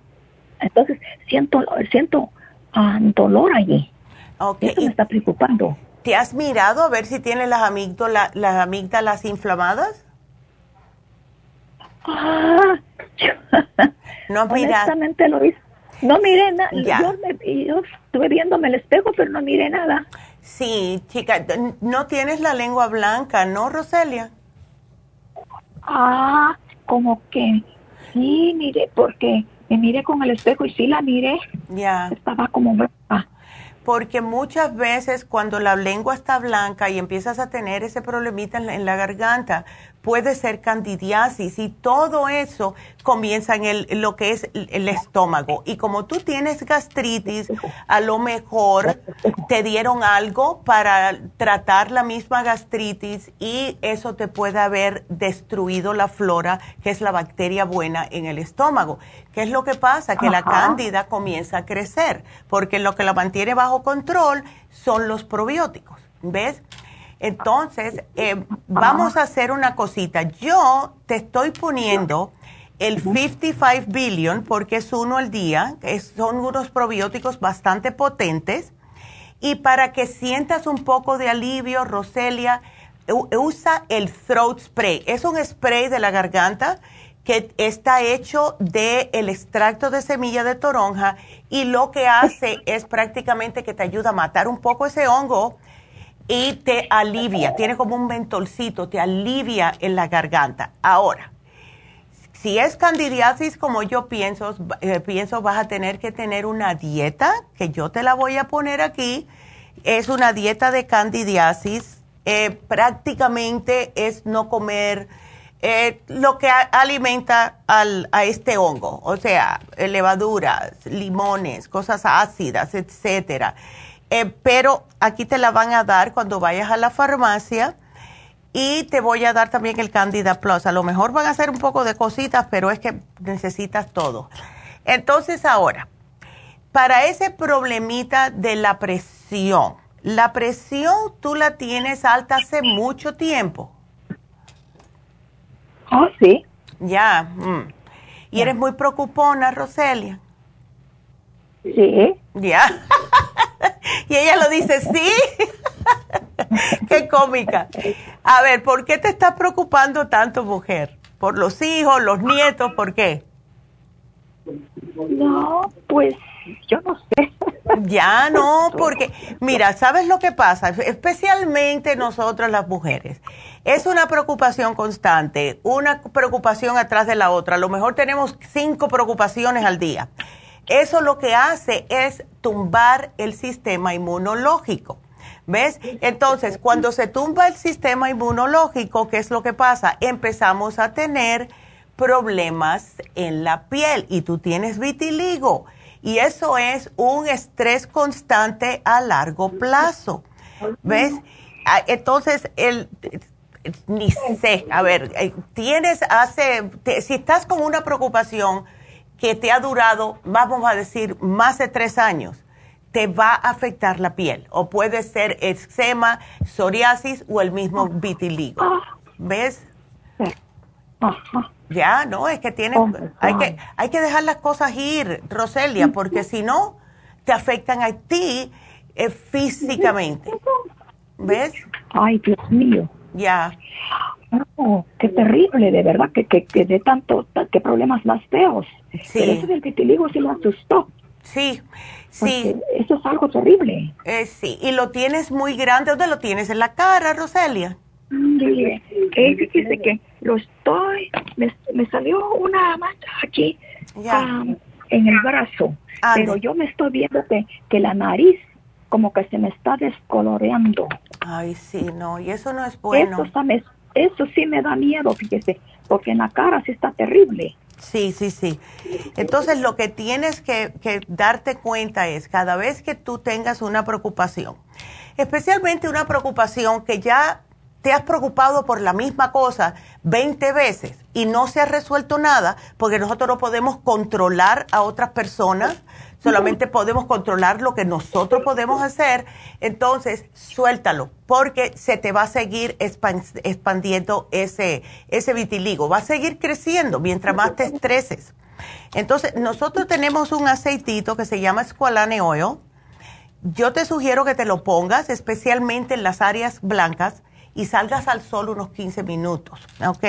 Entonces siento siento ah, dolor allí. Okay. Me está preocupando. ¿Te has mirado a ver si tienes las amígdalas, las amígdalas inflamadas? Ah, no honestamente lo hice. No miré nada. Yo, yo estuve viéndome el espejo, pero no miré nada. Sí, chica, no tienes la lengua blanca, ¿no, Roselia? Ah, como que sí, mire, porque me miré con el espejo y sí la miré. Ya. Estaba como blanca. Porque muchas veces cuando la lengua está blanca y empiezas a tener ese problemita en la garganta, puede ser candidiasis y todo eso comienza en el, lo que es el estómago. Y como tú tienes gastritis, a lo mejor te dieron algo para tratar la misma gastritis y eso te puede haber destruido la flora, que es la bacteria buena en el estómago. ¿Qué es lo que pasa? Que la cándida comienza a crecer, porque lo que la mantiene bajo control son los probióticos. ¿Ves? Entonces, eh, vamos a hacer una cosita. Yo te estoy poniendo el 55 billion porque es uno al día, son unos probióticos bastante potentes. Y para que sientas un poco de alivio, Roselia, usa el throat spray. Es un spray de la garganta que está hecho del el extracto de semilla de toronja y lo que hace es prácticamente que te ayuda a matar un poco ese hongo y te alivia, tiene como un mentolcito, te alivia en la garganta. Ahora, si es candidiasis como yo pienso, eh, pienso vas a tener que tener una dieta, que yo te la voy a poner aquí, es una dieta de candidiasis, eh, prácticamente es no comer eh, lo que alimenta al, a este hongo, o sea, levaduras, limones, cosas ácidas, etcétera eh, pero aquí te la van a dar cuando vayas a la farmacia y te voy a dar también el Candida Plus. A lo mejor van a hacer un poco de cositas, pero es que necesitas todo. Entonces ahora, para ese problemita de la presión, la presión tú la tienes alta hace mucho tiempo. Oh, sí. Ya. Mm. ¿Y eres muy preocupona, Roselia? Sí. Ya. y ella lo dice, sí. qué cómica. A ver, ¿por qué te estás preocupando tanto, mujer? ¿Por los hijos, los nietos? ¿Por qué? No, pues yo no sé. Ya no, porque mira, ¿sabes lo que pasa? Especialmente nosotras las mujeres. Es una preocupación constante, una preocupación atrás de la otra. A lo mejor tenemos cinco preocupaciones al día. Eso lo que hace es tumbar el sistema inmunológico. ¿Ves? Entonces, cuando se tumba el sistema inmunológico, ¿qué es lo que pasa? Empezamos a tener problemas en la piel y tú tienes vitiligo. Y eso es un estrés constante a largo plazo. ¿Ves? Ah, entonces, el, ni sé, a ver, eh, tienes hace, si estás con una preocupación, que te ha durado, vamos a decir, más de tres años, te va a afectar la piel. O puede ser eczema, psoriasis o el mismo vitiligo. ¿Ves? Ya, no, es que tienes, hay que, hay que dejar las cosas ir, Roselia, porque si no, te afectan a ti eh, físicamente. ¿Ves? Ay, Dios mío. Ya. Oh, qué terrible, de verdad, que, que, que de tanto, qué problemas más feos. Sí. Pero eso del vitiligo sí lo asustó. Sí, sí. eso es algo terrible. Eh, sí, y lo tienes muy grande. ¿Dónde lo tienes? ¿En la cara, Roselia? Mire, que dice que lo estoy, me, me salió una mancha aquí en el brazo, pero yo me estoy viendo que, que la nariz como que se me está descoloreando. Ay, sí, no, y eso no es bueno. Eso, eso sí me da miedo, fíjese, porque en la cara sí está terrible. Sí, sí, sí. Entonces lo que tienes que, que, darte cuenta es cada vez que tú tengas una preocupación, especialmente una preocupación que ya te has preocupado por la misma cosa 20 veces y no se ha resuelto nada, porque nosotros no podemos controlar a otras personas, solamente podemos controlar lo que nosotros podemos hacer, entonces suéltalo, porque se te va a seguir expandiendo ese, ese vitiligo, va a seguir creciendo mientras más te estreses. Entonces, nosotros tenemos un aceitito que se llama Squalane. Yo te sugiero que te lo pongas, especialmente en las áreas blancas, y salgas al sol unos 15 minutos, ¿ok?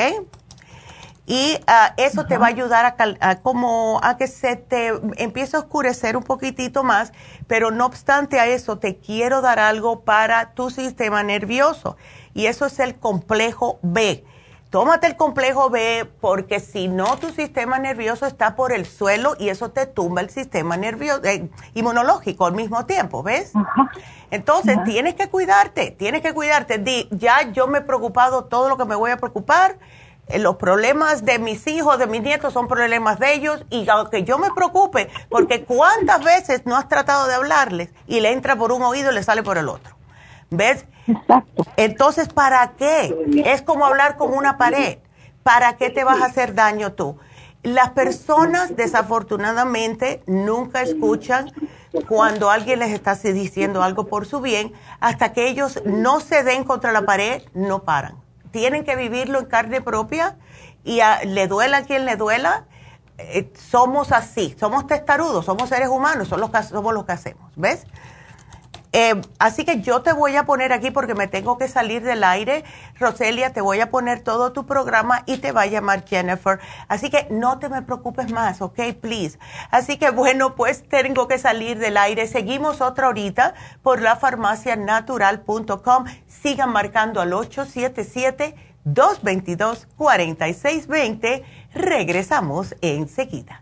Y ah, eso te va a ayudar a, como a que se te empiece a oscurecer un poquitito más, pero no obstante a eso te quiero dar algo para tu sistema nervioso y eso es el complejo B. Tómate el complejo B porque si no tu sistema nervioso está por el suelo y eso te tumba el sistema nervioso eh, inmunológico al mismo tiempo, ¿ves? Entonces tienes que cuidarte, tienes que cuidarte. Di, ya yo me he preocupado todo lo que me voy a preocupar los problemas de mis hijos, de mis nietos son problemas de ellos y aunque yo me preocupe, porque cuántas veces no has tratado de hablarles y le entra por un oído y le sale por el otro. ¿Ves? Exacto. Entonces, ¿para qué? Es como hablar con una pared. ¿Para qué te vas a hacer daño tú? Las personas desafortunadamente nunca escuchan cuando alguien les está diciendo algo por su bien, hasta que ellos no se den contra la pared, no paran tienen que vivirlo en carne propia y le duela a quien le duela. Eh, somos así, somos testarudos, somos seres humanos, somos los que, somos los que hacemos, ¿ves? Eh, así que yo te voy a poner aquí porque me tengo que salir del aire. Roselia, te voy a poner todo tu programa y te va a llamar Jennifer. Así que no te me preocupes más, ¿ok? Please. Así que bueno, pues tengo que salir del aire. Seguimos otra horita por la farmacianatural.com. Sigan marcando al 877-222-4620. Regresamos enseguida.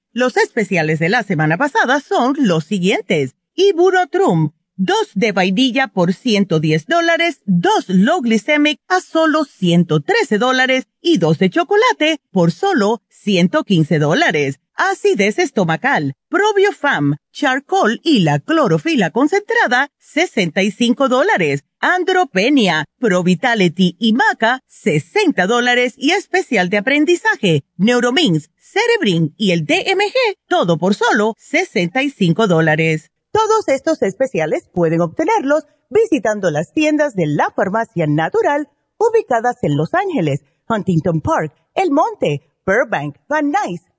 Los especiales de la semana pasada son los siguientes. Iburotrum, dos de vainilla por 110 dólares, dos low glycemic a solo 113 dólares y dos de chocolate por solo 115 dólares. Acidez estomacal, probiofam, charcoal y la clorofila concentrada, 65 dólares. Andropenia, Provitality y Maca, 60 dólares y especial de aprendizaje, Neuromins, Cerebrin y el DMG, todo por solo 65 dólares. Todos estos especiales pueden obtenerlos visitando las tiendas de la farmacia natural ubicadas en Los Ángeles, Huntington Park, El Monte, Burbank, Van Nuys,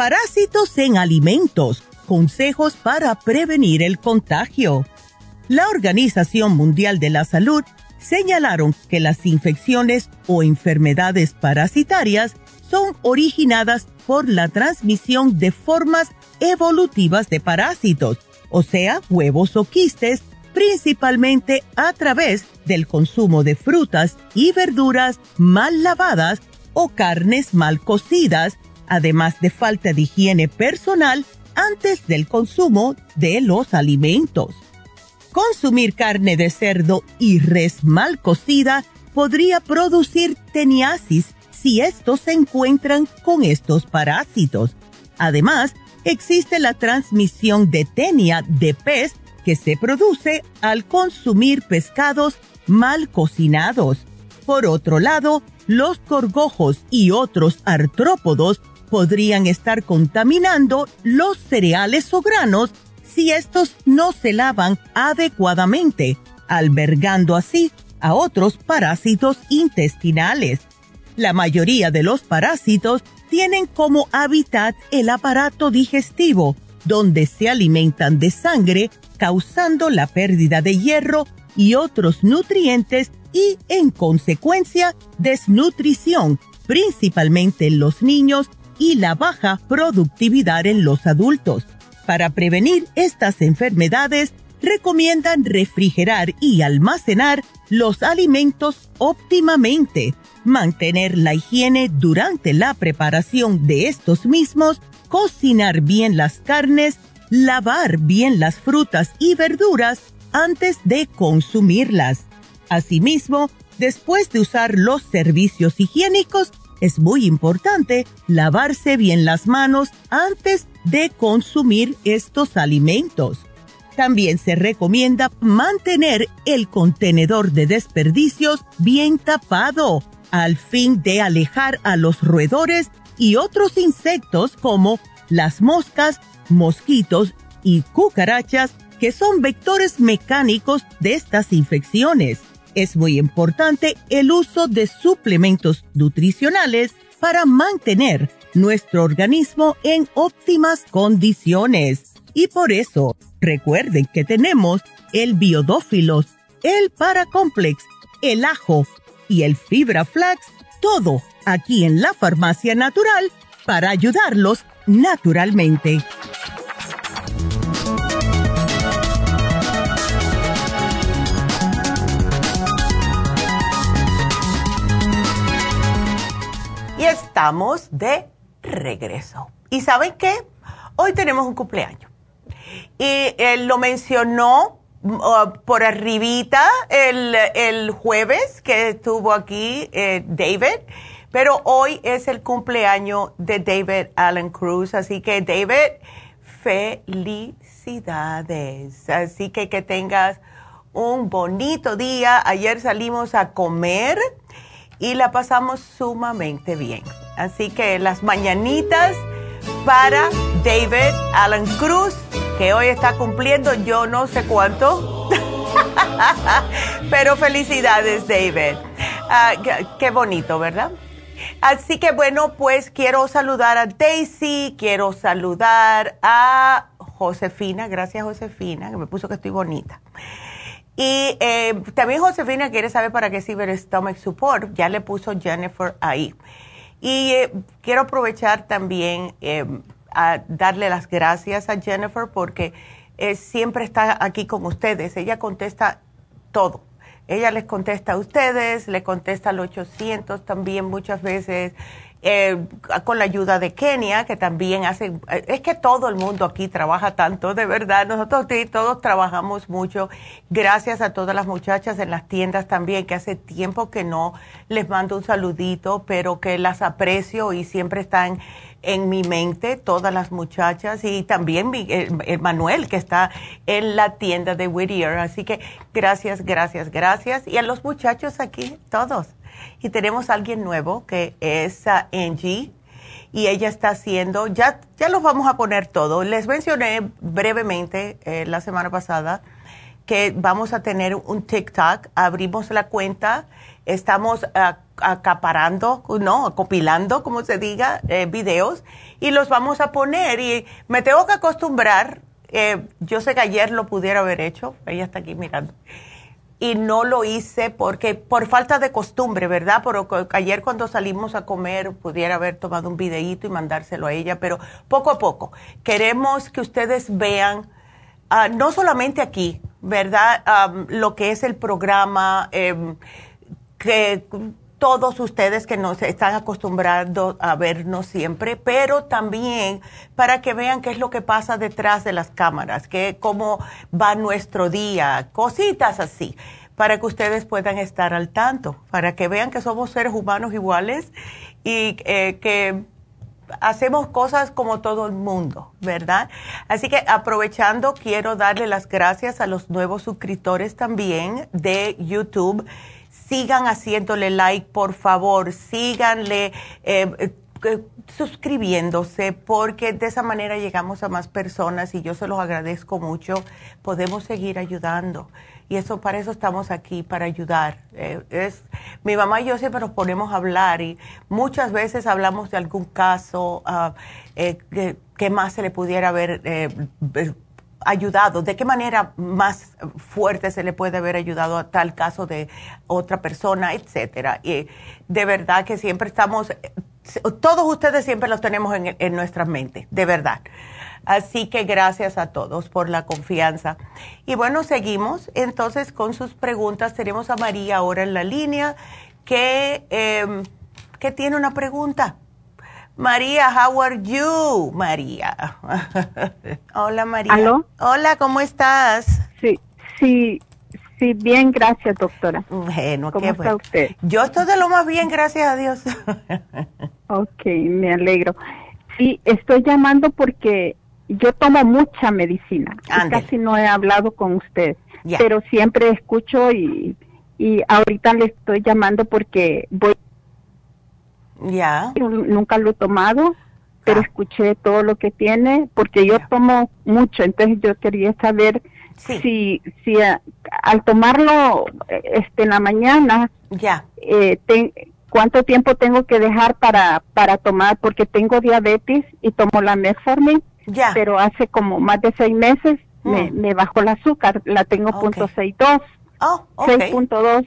Parásitos en alimentos. Consejos para prevenir el contagio. La Organización Mundial de la Salud señalaron que las infecciones o enfermedades parasitarias son originadas por la transmisión de formas evolutivas de parásitos, o sea, huevos o quistes, principalmente a través del consumo de frutas y verduras mal lavadas o carnes mal cocidas además de falta de higiene personal antes del consumo de los alimentos. Consumir carne de cerdo y res mal cocida podría producir teniasis si estos se encuentran con estos parásitos. Además, existe la transmisión de tenia de pez que se produce al consumir pescados mal cocinados. Por otro lado, los gorgojos y otros artrópodos podrían estar contaminando los cereales o granos si estos no se lavan adecuadamente, albergando así a otros parásitos intestinales. La mayoría de los parásitos tienen como hábitat el aparato digestivo, donde se alimentan de sangre, causando la pérdida de hierro y otros nutrientes y, en consecuencia, desnutrición principalmente en los niños, y la baja productividad en los adultos. Para prevenir estas enfermedades, recomiendan refrigerar y almacenar los alimentos óptimamente, mantener la higiene durante la preparación de estos mismos, cocinar bien las carnes, lavar bien las frutas y verduras antes de consumirlas. Asimismo, después de usar los servicios higiénicos, es muy importante lavarse bien las manos antes de consumir estos alimentos. También se recomienda mantener el contenedor de desperdicios bien tapado al fin de alejar a los roedores y otros insectos como las moscas, mosquitos y cucarachas que son vectores mecánicos de estas infecciones es muy importante el uso de suplementos nutricionales para mantener nuestro organismo en óptimas condiciones. Y por eso, recuerden que tenemos el biodófilos, el paracomplex, el ajo y el fibra flax, todo aquí en la farmacia natural para ayudarlos naturalmente. Estamos de regreso. ¿Y saben qué? Hoy tenemos un cumpleaños. Y él lo mencionó uh, por arribita el, jueves que estuvo aquí eh, David, pero hoy es el cumpleaños de David Allen Cruz, así que David, felicidades. Así que que tengas un bonito día. Ayer salimos a comer y la pasamos sumamente bien. Así que las mañanitas para David Alan Cruz, que hoy está cumpliendo yo no sé cuánto. Pero felicidades, David. Ah, qué bonito, ¿verdad? Así que bueno, pues quiero saludar a Daisy, quiero saludar a Josefina, gracias Josefina, que me puso que estoy bonita. Y eh, también Josefina quiere saber para qué sirve el Stomach Support. Ya le puso Jennifer ahí. Y eh, quiero aprovechar también eh, a darle las gracias a Jennifer porque siempre está aquí con ustedes. Ella contesta todo. Ella les contesta a ustedes, le contesta al 800 también muchas veces eh, con la ayuda de Kenia, que también hace, eh, es que todo el mundo aquí trabaja tanto, de verdad, nosotros todos trabajamos mucho, gracias a todas las muchachas en las tiendas también, que hace tiempo que no les mando un saludito, pero que las aprecio y siempre están en mi mente, todas las muchachas, y también eh, Manuel, que está en la tienda de Whittier, así que gracias, gracias, gracias, y a los muchachos aquí, todos y tenemos a alguien nuevo que es Angie y ella está haciendo, ya, ya los vamos a poner todo. Les mencioné brevemente eh, la semana pasada que vamos a tener un TikTok, abrimos la cuenta, estamos acaparando, no, acopilando, como se diga, eh, videos y los vamos a poner. Y me tengo que acostumbrar, eh, yo sé que ayer lo pudiera haber hecho, ella está aquí mirando y no lo hice porque por falta de costumbre, ¿verdad? Pero ayer cuando salimos a comer pudiera haber tomado un videíto y mandárselo a ella, pero poco a poco queremos que ustedes vean, ah, no solamente aquí, ¿verdad? lo que es el programa, em, que todos ustedes que nos están acostumbrados a vernos siempre, pero también para que vean qué es lo que pasa detrás de las cámaras, que cómo va nuestro día, cositas así, para que ustedes puedan estar al tanto, para que vean que somos seres humanos iguales y eh, que hacemos cosas como todo el mundo, ¿verdad? Así que aprovechando, quiero darle las gracias a los nuevos suscriptores también de YouTube sigan haciéndole like, por favor, síganle eh, eh, suscribiéndose, porque de esa manera llegamos a más personas y yo se los agradezco mucho. Podemos seguir ayudando. Y eso para eso estamos aquí, para ayudar. Eh, es, mi mamá y yo siempre nos ponemos a hablar y muchas veces hablamos de algún caso, uh, qué más se le pudiera haber ayudado? ¿De qué manera más fuerte se le puede haber ayudado a tal caso de otra persona, etcétera? Y de verdad que siempre estamos, todos ustedes siempre los tenemos en, en nuestras mentes, de verdad. Así que gracias a todos por la confianza. Y bueno, seguimos entonces con sus preguntas. Tenemos a María ahora en la línea que, eh, que tiene una pregunta. María, how are you? María. Hola, María. ¿Aló? Hola, ¿cómo estás? Sí, sí, sí, bien, gracias, doctora. Bueno, ¿Cómo qué está bueno. usted? Yo estoy de lo más bien, gracias a Dios. Ok, me alegro. Sí, estoy llamando porque yo tomo mucha medicina. y casi no he hablado con usted, pero siempre escucho y, y ahorita le estoy llamando porque voy, ya. nunca lo he tomado, pero Ah. escuché todo lo que tiene, porque yo tomo mucho, entonces yo quería saber Sí. si, si eh, al tomarlo eh, este, en la mañana, Ya. eh, ten- cuánto tiempo tengo que dejar para, para tomar, porque tengo diabetes y tomo la metformin, Ya. pero hace como más de seis meses me, Mm. me bajó el azúcar, la tengo punto seis dos, Oh, ok. 6.2.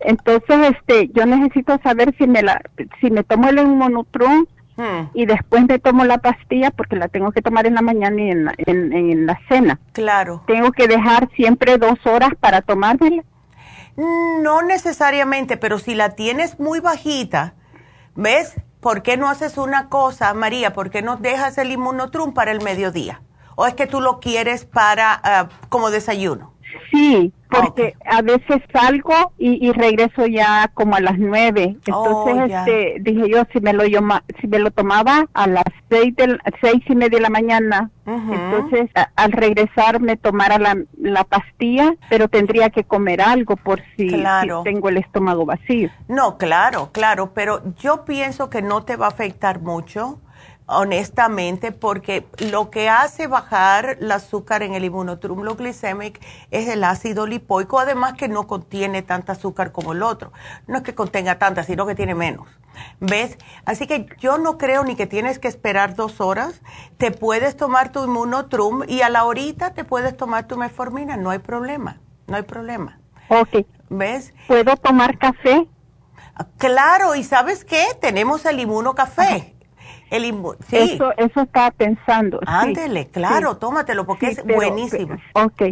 Entonces, este, yo necesito saber si me la, si me tomo el inmunotrum Hmm, y después me tomo la pastilla porque la tengo que tomar en la mañana y en la, en, en la cena. claro. Tengo que dejar siempre dos horas para tomármela. No necesariamente, pero si la tienes muy bajita, ¿ves? ¿Por qué no haces una cosa, María? ¿Por qué no dejas el inmunotrum para el mediodía? ¿O es que tú lo quieres para ah, como desayuno? Sí, porque Ok. a veces salgo y, y regreso ya como a las nueve. Oh, Entonces, ya. este, dije yo si me lo yoma- si me lo tomaba a las seis del, seis y media de la mañana. Entonces, a- al regresar me tomara la, la pastilla, pero tendría que comer algo por si, Claro. si tengo el estómago vacío. No, claro, claro, pero yo pienso que no te va a afectar mucho, honestamente, porque lo que hace bajar el azúcar en el inmunotrum glicemic es el ácido lipoico, además que no contiene tanta azúcar como el otro. No es que contenga tanta, sino que tiene menos. ¿Ves? Así que yo no creo ni que tienes que esperar dos horas. Te puedes tomar tu inmunotrum y a la horita te puedes tomar tu metformina, no hay problema, no hay problema. Ok, ¿Ves? ¿puedo tomar café? Claro, y ¿sabes qué? Tenemos el inmunocafé. El sí, Eso, eso estaba pensando. sí. ándele, claro, Sí. tómatelo porque es pero- buenísimo. Ok.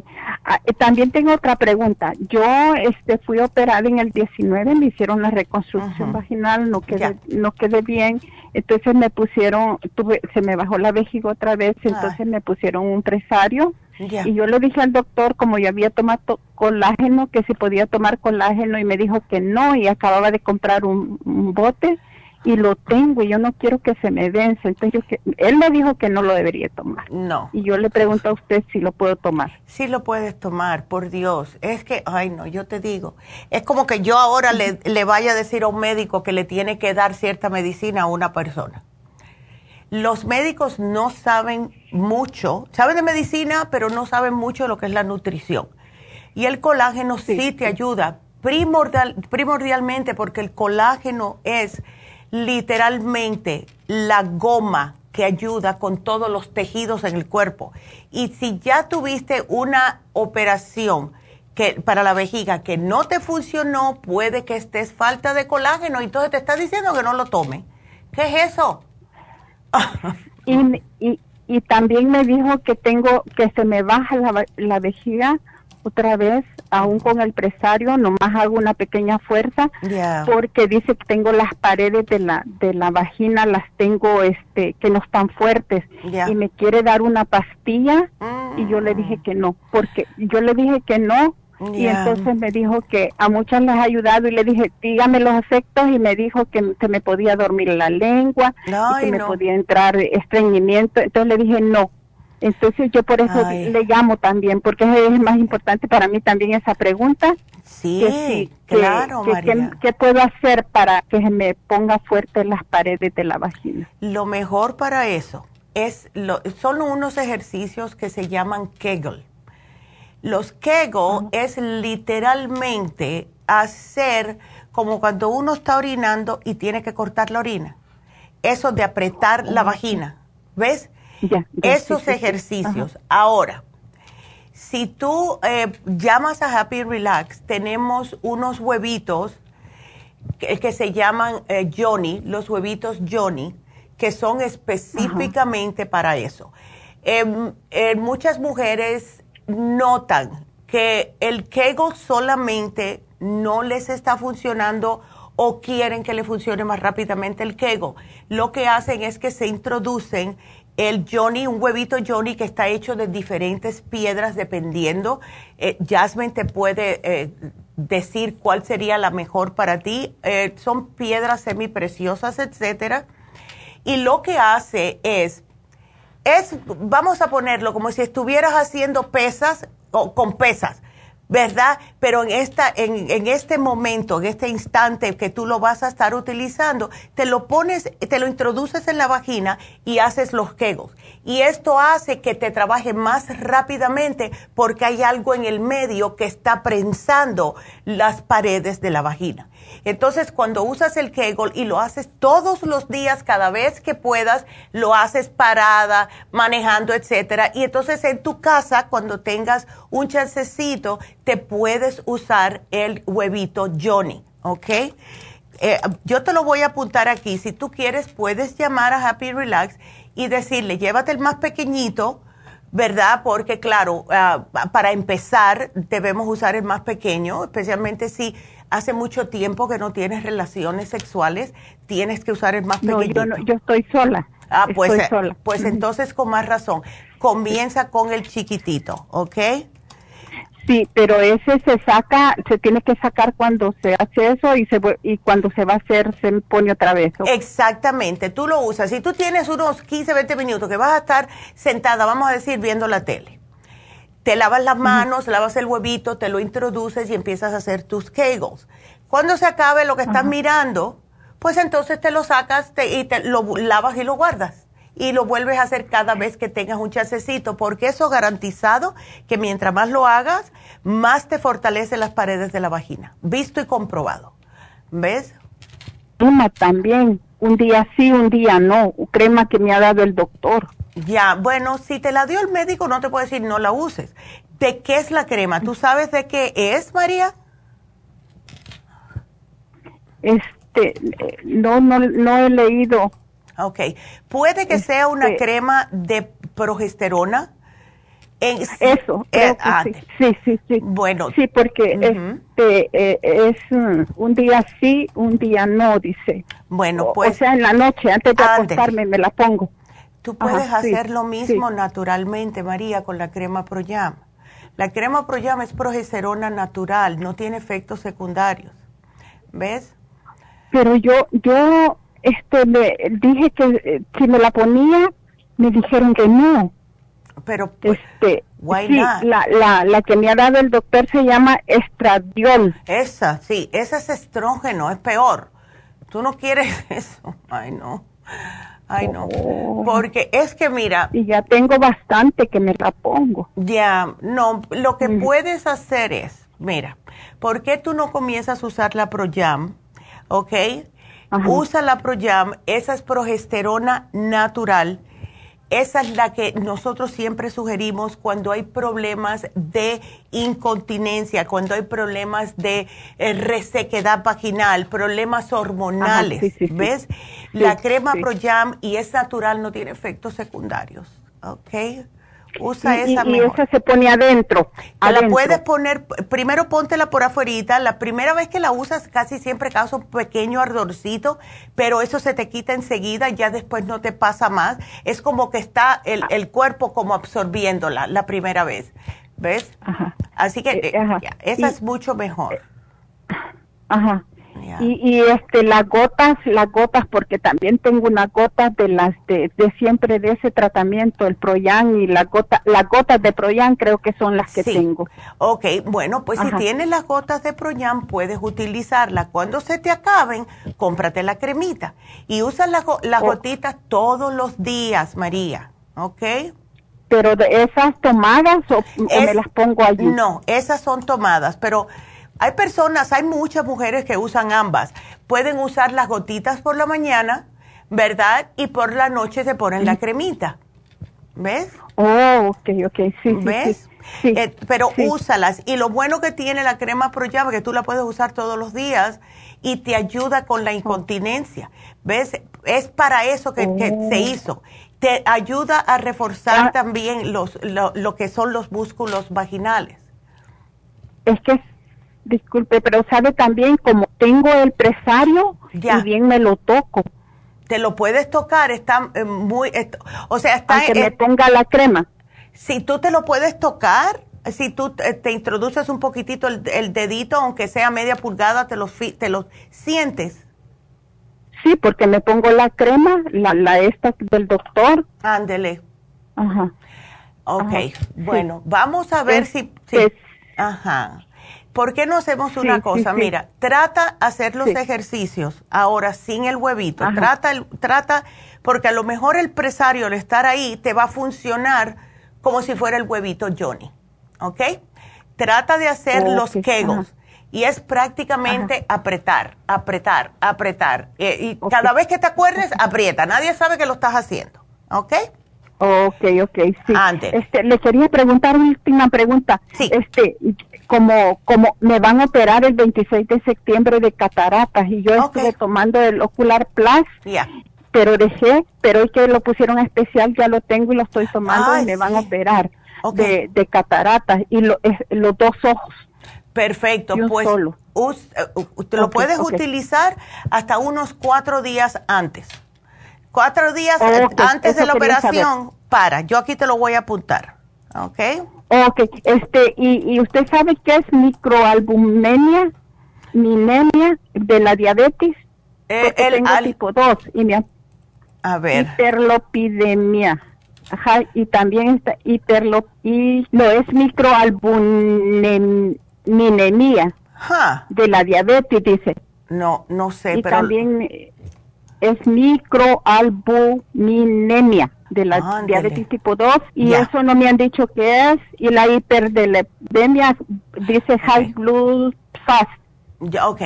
Ah, eh, también tengo otra pregunta. Yo este, fui operada en el 19, me hicieron la reconstrucción vaginal, no Ya. quedé, no quedé bien. Entonces me pusieron, tuve, se me bajó la vejiga otra vez, entonces me pusieron un presario. Ya. Y yo le dije al doctor, como yo había tomado colágeno, que si podía tomar colágeno y me dijo que no y acababa de comprar un, un bote y lo tengo y yo no quiero que se me vence. Entonces yo que, él me dijo que no lo debería tomar. No, Y yo le pregunto a usted si lo puedo tomar. sí lo puedes tomar, por Dios. Es que, ay no, yo te digo, es como que yo ahora le, le vaya a decir a un médico que le tiene que dar cierta medicina a una persona. Los médicos no saben mucho, saben de medicina, pero no saben mucho de lo que es la nutrición. Y el colágeno sí, te ayuda primordial, primordialmente porque el colágeno es literalmente la goma que ayuda con todos los tejidos en el cuerpo. Y si ya tuviste una operación que para la vejiga que no te funcionó, puede que estés falta de colágeno y entonces te está diciendo que no lo tome. ¿Qué es eso? Y, y, y también me dijo que tengo, que se me baja la, la vejiga otra vez, aún con el presario, nomás hago una pequeña fuerza, porque dice que tengo las paredes de la, de la vagina, las tengo, este, que no están fuertes, y me quiere dar una pastilla, Mm. y yo le dije que no, porque yo le dije que no, y entonces me dijo que a muchas les ha ayudado y le dije, dígame los efectos y me dijo que se me podía dormir la lengua y que me no. podía entrar estreñimiento. Entonces le dije no. Entonces yo por eso Ay. le llamo también, porque es más importante para mí también esa pregunta. Sí, que sí, que- claro, que- María. ¿Qué puedo hacer para que se me ponga fuerte las paredes de la vagina? Lo mejor para eso es lo, son unos ejercicios que se llaman Kegel. Los Kegel es literalmente hacer como cuando uno está orinando y tiene que cortar la orina. Eso de apretar la vagina. ¿Ves? Ya, ya, Esos sí, sí, sí. ejercicios. Ahora, Si tú eh, llamas a Happy Relax, tenemos unos huevitos que, se llaman eh, Johnny, los huevitos Johnny, que son específicamente para eso. Muchas mujeres notan que el Kegel solamente no les está funcionando o quieren que le funcione más rápidamente el Kegel. Lo que hacen es que se introducen el Johnny, un huevito Johnny que está hecho de diferentes piedras dependiendo. Eh, Jasmine te puede eh, decir cuál sería la mejor para ti. Eh, son piedras semipreciosas, etcétera. Y lo que hace es, es, vamos a ponerlo como si estuvieras haciendo pesas o con pesas. ¿Verdad? Pero en, esta, en, en, este momento, en este instante que tú lo vas a estar utilizando, te lo pones, te lo introduces en la vagina y haces los kegels. Y esto hace que te trabaje más rápidamente porque hay algo en el medio que está prensando las paredes de la vagina. Entonces, cuando usas el Kegel y lo haces todos los días, cada vez que puedas, lo haces parada, manejando, etcétera. Y entonces en tu casa, cuando tengas un chancecito, te puedes usar el huevito Johnny, ¿ok? Eh, yo te lo voy a apuntar aquí. Si tú quieres, puedes llamar a Happy Relax y decirle, llévate el más pequeñito, ¿verdad? Porque claro, ah, para empezar debemos usar el más pequeño, especialmente si hace mucho tiempo que no tienes relaciones sexuales, tienes que usar el más pequeñito. No, yo, yo estoy sola. Ah, pues, eh, pues entonces con más razón. Comienza con el chiquitito, ¿ok? Sí, pero ese se saca, se tiene que sacar cuando se hace eso y, se, y cuando se va a hacer se pone otra vez. Exactamente, tú lo usas. Si tú tienes unos 15, 20 minutos que vas a estar sentada, vamos a decir, viendo la tele, te lavas las manos, lavas el huevito, te lo introduces y empiezas a hacer tus kegels. Cuando se acabe lo que estás mirando, pues entonces te lo sacas y te lo lavas y lo guardas y lo vuelves a hacer cada vez que tengas un chasecito, porque eso garantizado que mientras más lo hagas, más te fortalece las paredes de la vagina. Visto y comprobado. ¿Ves? Crema también, un día sí, un día no, crema que me ha dado el doctor. Ya, bueno, si te la dio el médico, no te puedo decir no la uses. ¿De qué es la crema? ¿Tú sabes de qué es, María? Este, no, no, no he leído. Ok. ¿Puede que sea una este crema de progesterona? Eso, eh, ah, sí. sí. sí, Bueno. Sí, porque este, eh, es mm, un día sí, un día no, dice. Bueno, pues. O sea, en la noche, antes de acostarme, me la pongo. Tú puedes hacer lo mismo naturalmente, María, con la crema Proyam. La crema Proyam es progesterona natural, no tiene efectos secundarios. ¿Ves? Pero yo, yo este, me dije que eh, si me la ponía, me dijeron que no. Pero, pues, este, sí, La, la, la que me ha dado el doctor se llama estradiol. Esa, sí, esa es estrógeno, es peor. Tú no quieres eso. Ay, no. Ay, no. Oh. Porque es que mira. Y ya tengo bastante que me la pongo. Ya, no. Lo que puedes hacer es, mira, ¿por qué tú no comienzas a usar la Proyam? ¿Ok? Usa la Proyam, esa es progesterona natural. Esa es la que nosotros siempre sugerimos cuando hay problemas de incontinencia, cuando hay problemas de eh, resequedad vaginal, problemas hormonales. ¿Ves? la crema Proyam y es natural, no tiene efectos secundarios. ¿Ok? Usa esa y, esa se pone adentro. La puedes poner, primero póntela por afuera. La primera vez que la usas casi siempre causa un pequeño ardorcito, pero eso se te quita enseguida, ya después no te pasa más. Es como que está el, el cuerpo como absorbiéndola la primera vez. ¿Ves? Ajá. Así que eh, eh, esa es mucho mejor. Ajá. Y, y, este las gotas, las gotas, porque también tengo unas gotas de las de, siempre de ese tratamiento, el Proyan y las gotas, las gotas de Proyan creo que son las que tengo. Ok, bueno, pues si tienes las gotas de Proyan puedes utilizarlas. Cuando se te acaben, cómprate la cremita y usa las, las gotitas todos los días, María, ¿ok? Pero de esas tomadas o, me las pongo allí. No, esas son tomadas, pero hay personas, hay muchas mujeres que usan ambas. Pueden usar las gotitas por la mañana, ¿verdad? Y por la noche se ponen la cremita. ¿Ves? Oh, ok, ok, sí. ¿Ves? Eh, pero úsalas. Y lo bueno que tiene la crema Pro que tú la puedes usar todos los días y te ayuda con la incontinencia. ¿Ves? Es para eso que, se oh. hizo. Te ayuda a reforzar ah. también los, lo, que son los músculos vaginales. Es que, disculpe, pero sabe también como tengo el presario, y bien me lo toco te lo puedes tocar, está eh, muy, o sea, está... que me ponga la crema. Si tú te lo puedes tocar, si tú te, introduces un poquitito el, dedito, aunque sea media pulgada, te lo, te lo sientes. Sí, porque me pongo la crema, la, la esta del doctor. Ándele. Ajá. Ok, bueno, vamos a ver si, Ajá. ¿Por qué no hacemos una cosa? Mira, trata hacer los ejercicios ahora sin el huevito. Trata, trata, porque a lo mejor el presario al estar ahí te va a funcionar como si fuera el huevito Johnny. ¿Ok? Trata de hacer los kegels. Y es prácticamente apretar, apretar, apretar. Eh, y cada vez que te acuerdes, aprieta. Nadie sabe que lo estás haciendo. ¿Ok? Ok, ok, sí. Este, le quería preguntar una última pregunta. Sí. Este, como, como me van a operar el 26 de septiembre de cataratas y yo estuve tomando el Ocular Plus, pero dejé, pero hoy que lo pusieron especial ya lo tengo y lo estoy tomando y me van a operar de, de, cataratas y lo, es, los dos ojos. Perfecto, pues solo. usted lo puedes utilizar hasta unos cuatro días antes. Cuatro días antes de la operación, para. Yo aquí te lo voy a apuntar. ¿Ok? Ok, este, y, y usted sabe qué es microalbuminemia, minemia de la diabetes, eh, el tengo tipo 2 y me a ver. hiperlopidemia. Ajá, y también está hiperlo y no es microalbuminemia de la diabetes dice. No, no sé, y también es microalbuminemia de la diabetes tipo 2 y eso no me han dicho qué es y la hiperdelepidemia dice high blood fast. Ya, ok.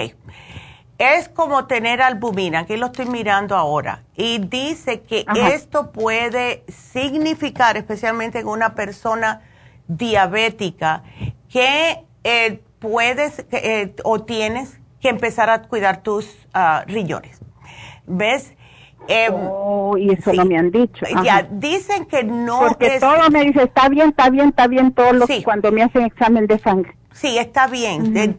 Es como tener albumina, aquí lo estoy mirando ahora, y dice que esto puede significar, especialmente en una persona diabética, que eh, puedes eh, o tienes que empezar a cuidar tus uh, riñones. ¿Ves? Eh, oh, y eso no me han dicho. Ya, dicen que no Porque todo me dice, está bien, está bien, está bien, todo lo cuando me hacen examen de sangre. Sí, está bien.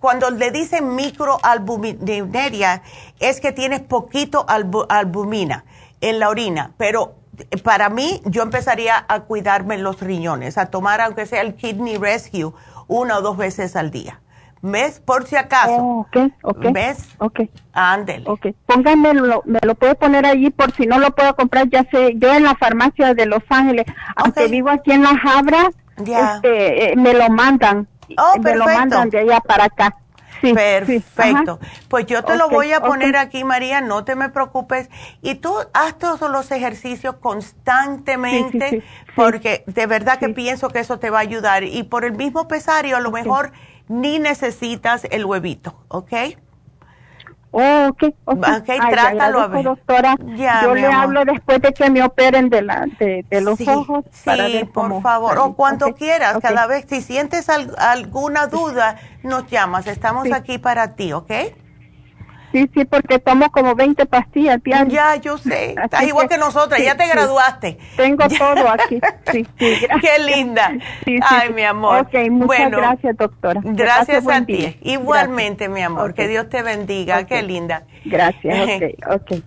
cuando le dicen microalbumineria, es que tienes poquito albumina en la orina, pero para mí yo empezaría a cuidarme los riñones, a tomar aunque sea el Kidney Rescue una o dos veces al día. ¿Ves? Por si acaso. Oh, ok, ¿Ves? Ok. Ándele. Ok. Pónganmelo, me lo puede poner allí por si no lo puedo comprar, ya sé, yo en la farmacia de Los Ángeles, aunque vivo aquí en La Habra, este, eh, me lo mandan. Oh, me lo mandan de allá para acá. Sí, Perfecto. pues yo te lo voy a poner aquí, María, no te me preocupes. Y tú haz todos los ejercicios constantemente, porque de verdad que pienso que eso te va a ayudar. Y por el mismo pesario, a lo mejor ni necesitas el huevito, ¿ok? Oh, ok, ok. okay trátalo a ver. doctora. yo le hablo después de que me operen de, la, de, los ojos. Sí, para ver por favor. O cuando quieras, cada vez, si sientes alguna duda, nos llamas. Estamos aquí para ti, ¿ok? Sí, sí, porque tomo como 20 pastillas. Ya, yo sé. Estás igual que, nosotras, ya te graduaste. Tengo todo aquí. Sí, sí, Qué linda. Ay, mi amor. Ok, muchas gracias, doctora. Gracias a ti. Igualmente, mi amor. Que Dios te bendiga. Qué linda. Gracias. Ok, ok.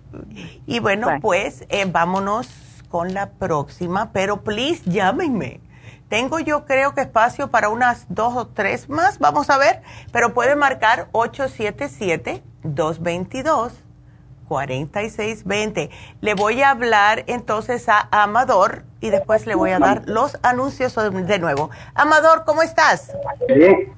Y bueno, pues eh, vámonos con la próxima, pero please llámenme. Tengo yo creo que espacio para unas dos o tres más, vamos a ver, pero puede marcar 877-222-4620. Le voy a hablar entonces a Amador y después le voy a dar los anuncios de nuevo. Amador, ¿cómo estás? Bien,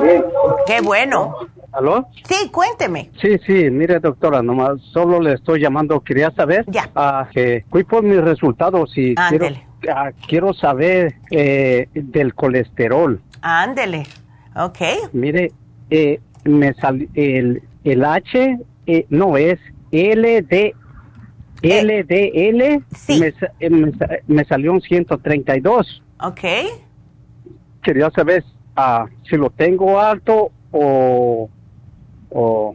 bien. Qué bueno. ¿Aló? Sí, cuénteme. Sí, sí, mire doctora, nomás solo le estoy llamando, quería saber ya. Uh, que fui por mis resultados y quiero Ah, quiero saber eh, del colesterol. Ándele, ok. Mire, eh, me sal, el, el H eh, no es LD, LDL, sí. me, me, me, salió un 132. Ok. quería saber uh, si lo tengo alto o, o,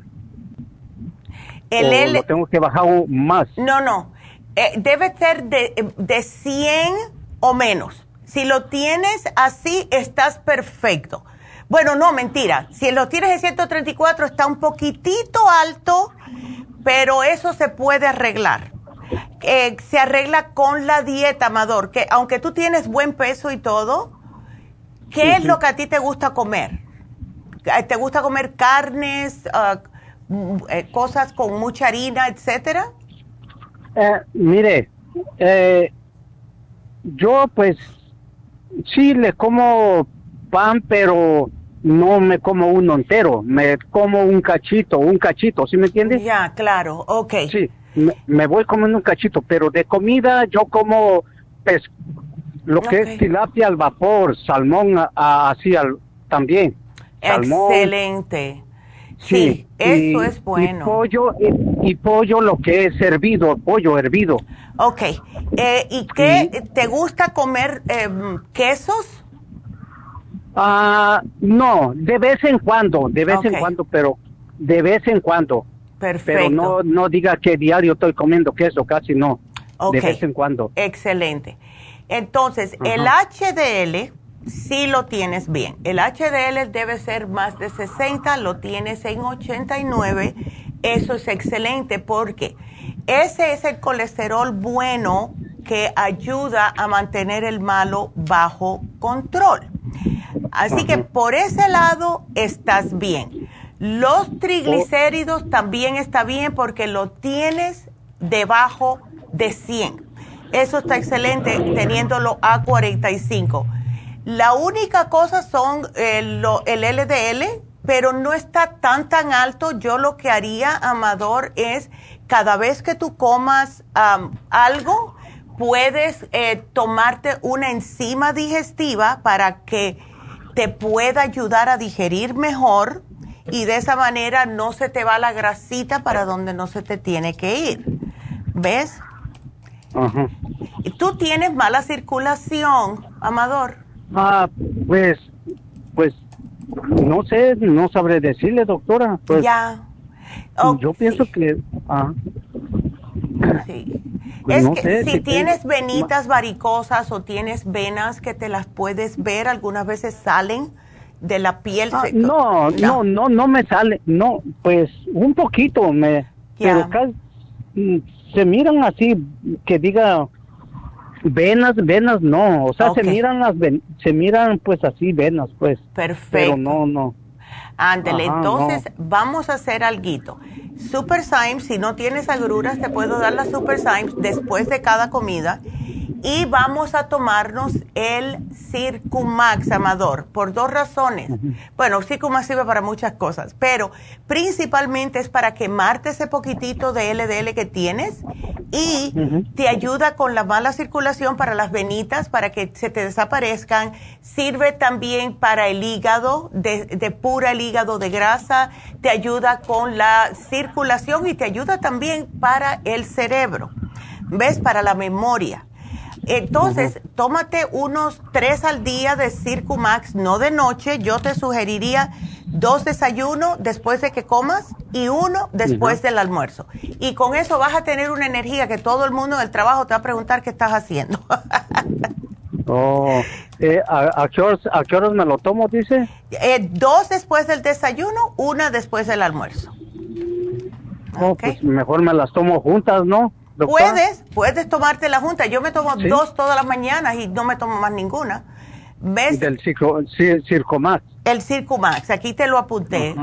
el lo tengo que bajar más. No, no. Eh, debe ser de, de 100 o menos. Si lo tienes así, estás perfecto. Bueno, no, mentira. Si lo tienes en 134, está un poquitito alto, pero eso se puede arreglar. Eh, se arregla con la dieta, Amador, que aunque tú tienes buen peso y todo, ¿qué es lo que a ti te gusta comer? Eh, ¿Te gusta comer carnes, eh, cosas con mucha harina, etcétera? mire, yo pues sí le como pan, pero no me como uno entero, me como un cachito, un cachito, ¿sí me entiendes? Ya, claro, ok. Sí, me, voy comiendo un cachito, pero de comida yo como pes lo que es tilapia al vapor, salmón así al, también. Excelente. Sí, eso es bueno. Y pollo, y, pollo lo que es hervido, pollo hervido. Ok. Eh, ¿Y qué? ¿Te gusta comer em, quesos? Ah, no, de vez en cuando, de vez en cuando, pero de vez en cuando. Perfecto. Pero no, no diga que diario estoy comiendo queso, casi no. De vez en cuando. Excelente. Entonces, el HDL sí lo tienes bien. El HDL debe ser más de 60, lo tienes en 89. Eso es excelente porque ese es el colesterol bueno que ayuda a mantener el malo bajo control. Así que por ese lado estás bien. Los triglicéridos también está bien porque lo tienes debajo de 100. Eso está excelente teniéndolo a 45. La única cosa son el, el LDL, pero no está tan tan alto. Yo lo que haría, Amador, es cada vez que tú comas algo, puedes eh, tomarte una enzima digestiva para que te pueda ayudar a digerir mejor y de esa manera no se te va la grasita para donde no se te tiene que ir. ¿Ves? Ajá. ¿Tú tienes mala circulación, Amador? Ah, pues, pues, no sé, no sabré decirle, doctora. Pues, ya. yo pienso que... Ah, sí. Pues es que si, tienes venitas varicosas o tienes venas que te las puedes ver, algunas veces salen de la piel. Ah, no, no, no, no me sale, no, pues un poquito me, pero mm, se miran así, que diga venas, venas no, o sea, se miran las, se miran pues así venas, pues. Perfecto. Pero no, no. Ándele, entonces vamos a hacer algo. Super Symes, si no tienes agruras, te puedo dar la Super Symes después de cada comida y vamos a tomarnos el Circumax, Amador, por dos razones. Bueno, Circumax sirve para muchas cosas, pero principalmente es para quemarte ese poquitito de LDL que tienes y te ayuda con la mala circulación para las venitas, para que se te desaparezcan. Sirve también para el hígado, de, de pura el hígado de grasa, te ayuda con la circulación y te ayuda también para el cerebro. ¿Ves? Para la memoria. Entonces, tómate unos tres al día de Circumax, no de noche. Yo te sugeriría dos desayunos después de que comas y uno después del almuerzo. Y con eso vas a tener una energía que todo el mundo en el trabajo te va a preguntar qué estás haciendo. oh, eh, ¿a, qué horas, me lo tomo, dice? Eh, dos después del desayuno, una después del almuerzo. Oh, pues mejor me las tomo juntas, ¿no? Puedes, puedes tomarte la junta. Yo me tomo dos todas las mañanas y no me tomo más ninguna. ¿Ves? Del circo, Circomax. El Circomax, aquí te lo apunté.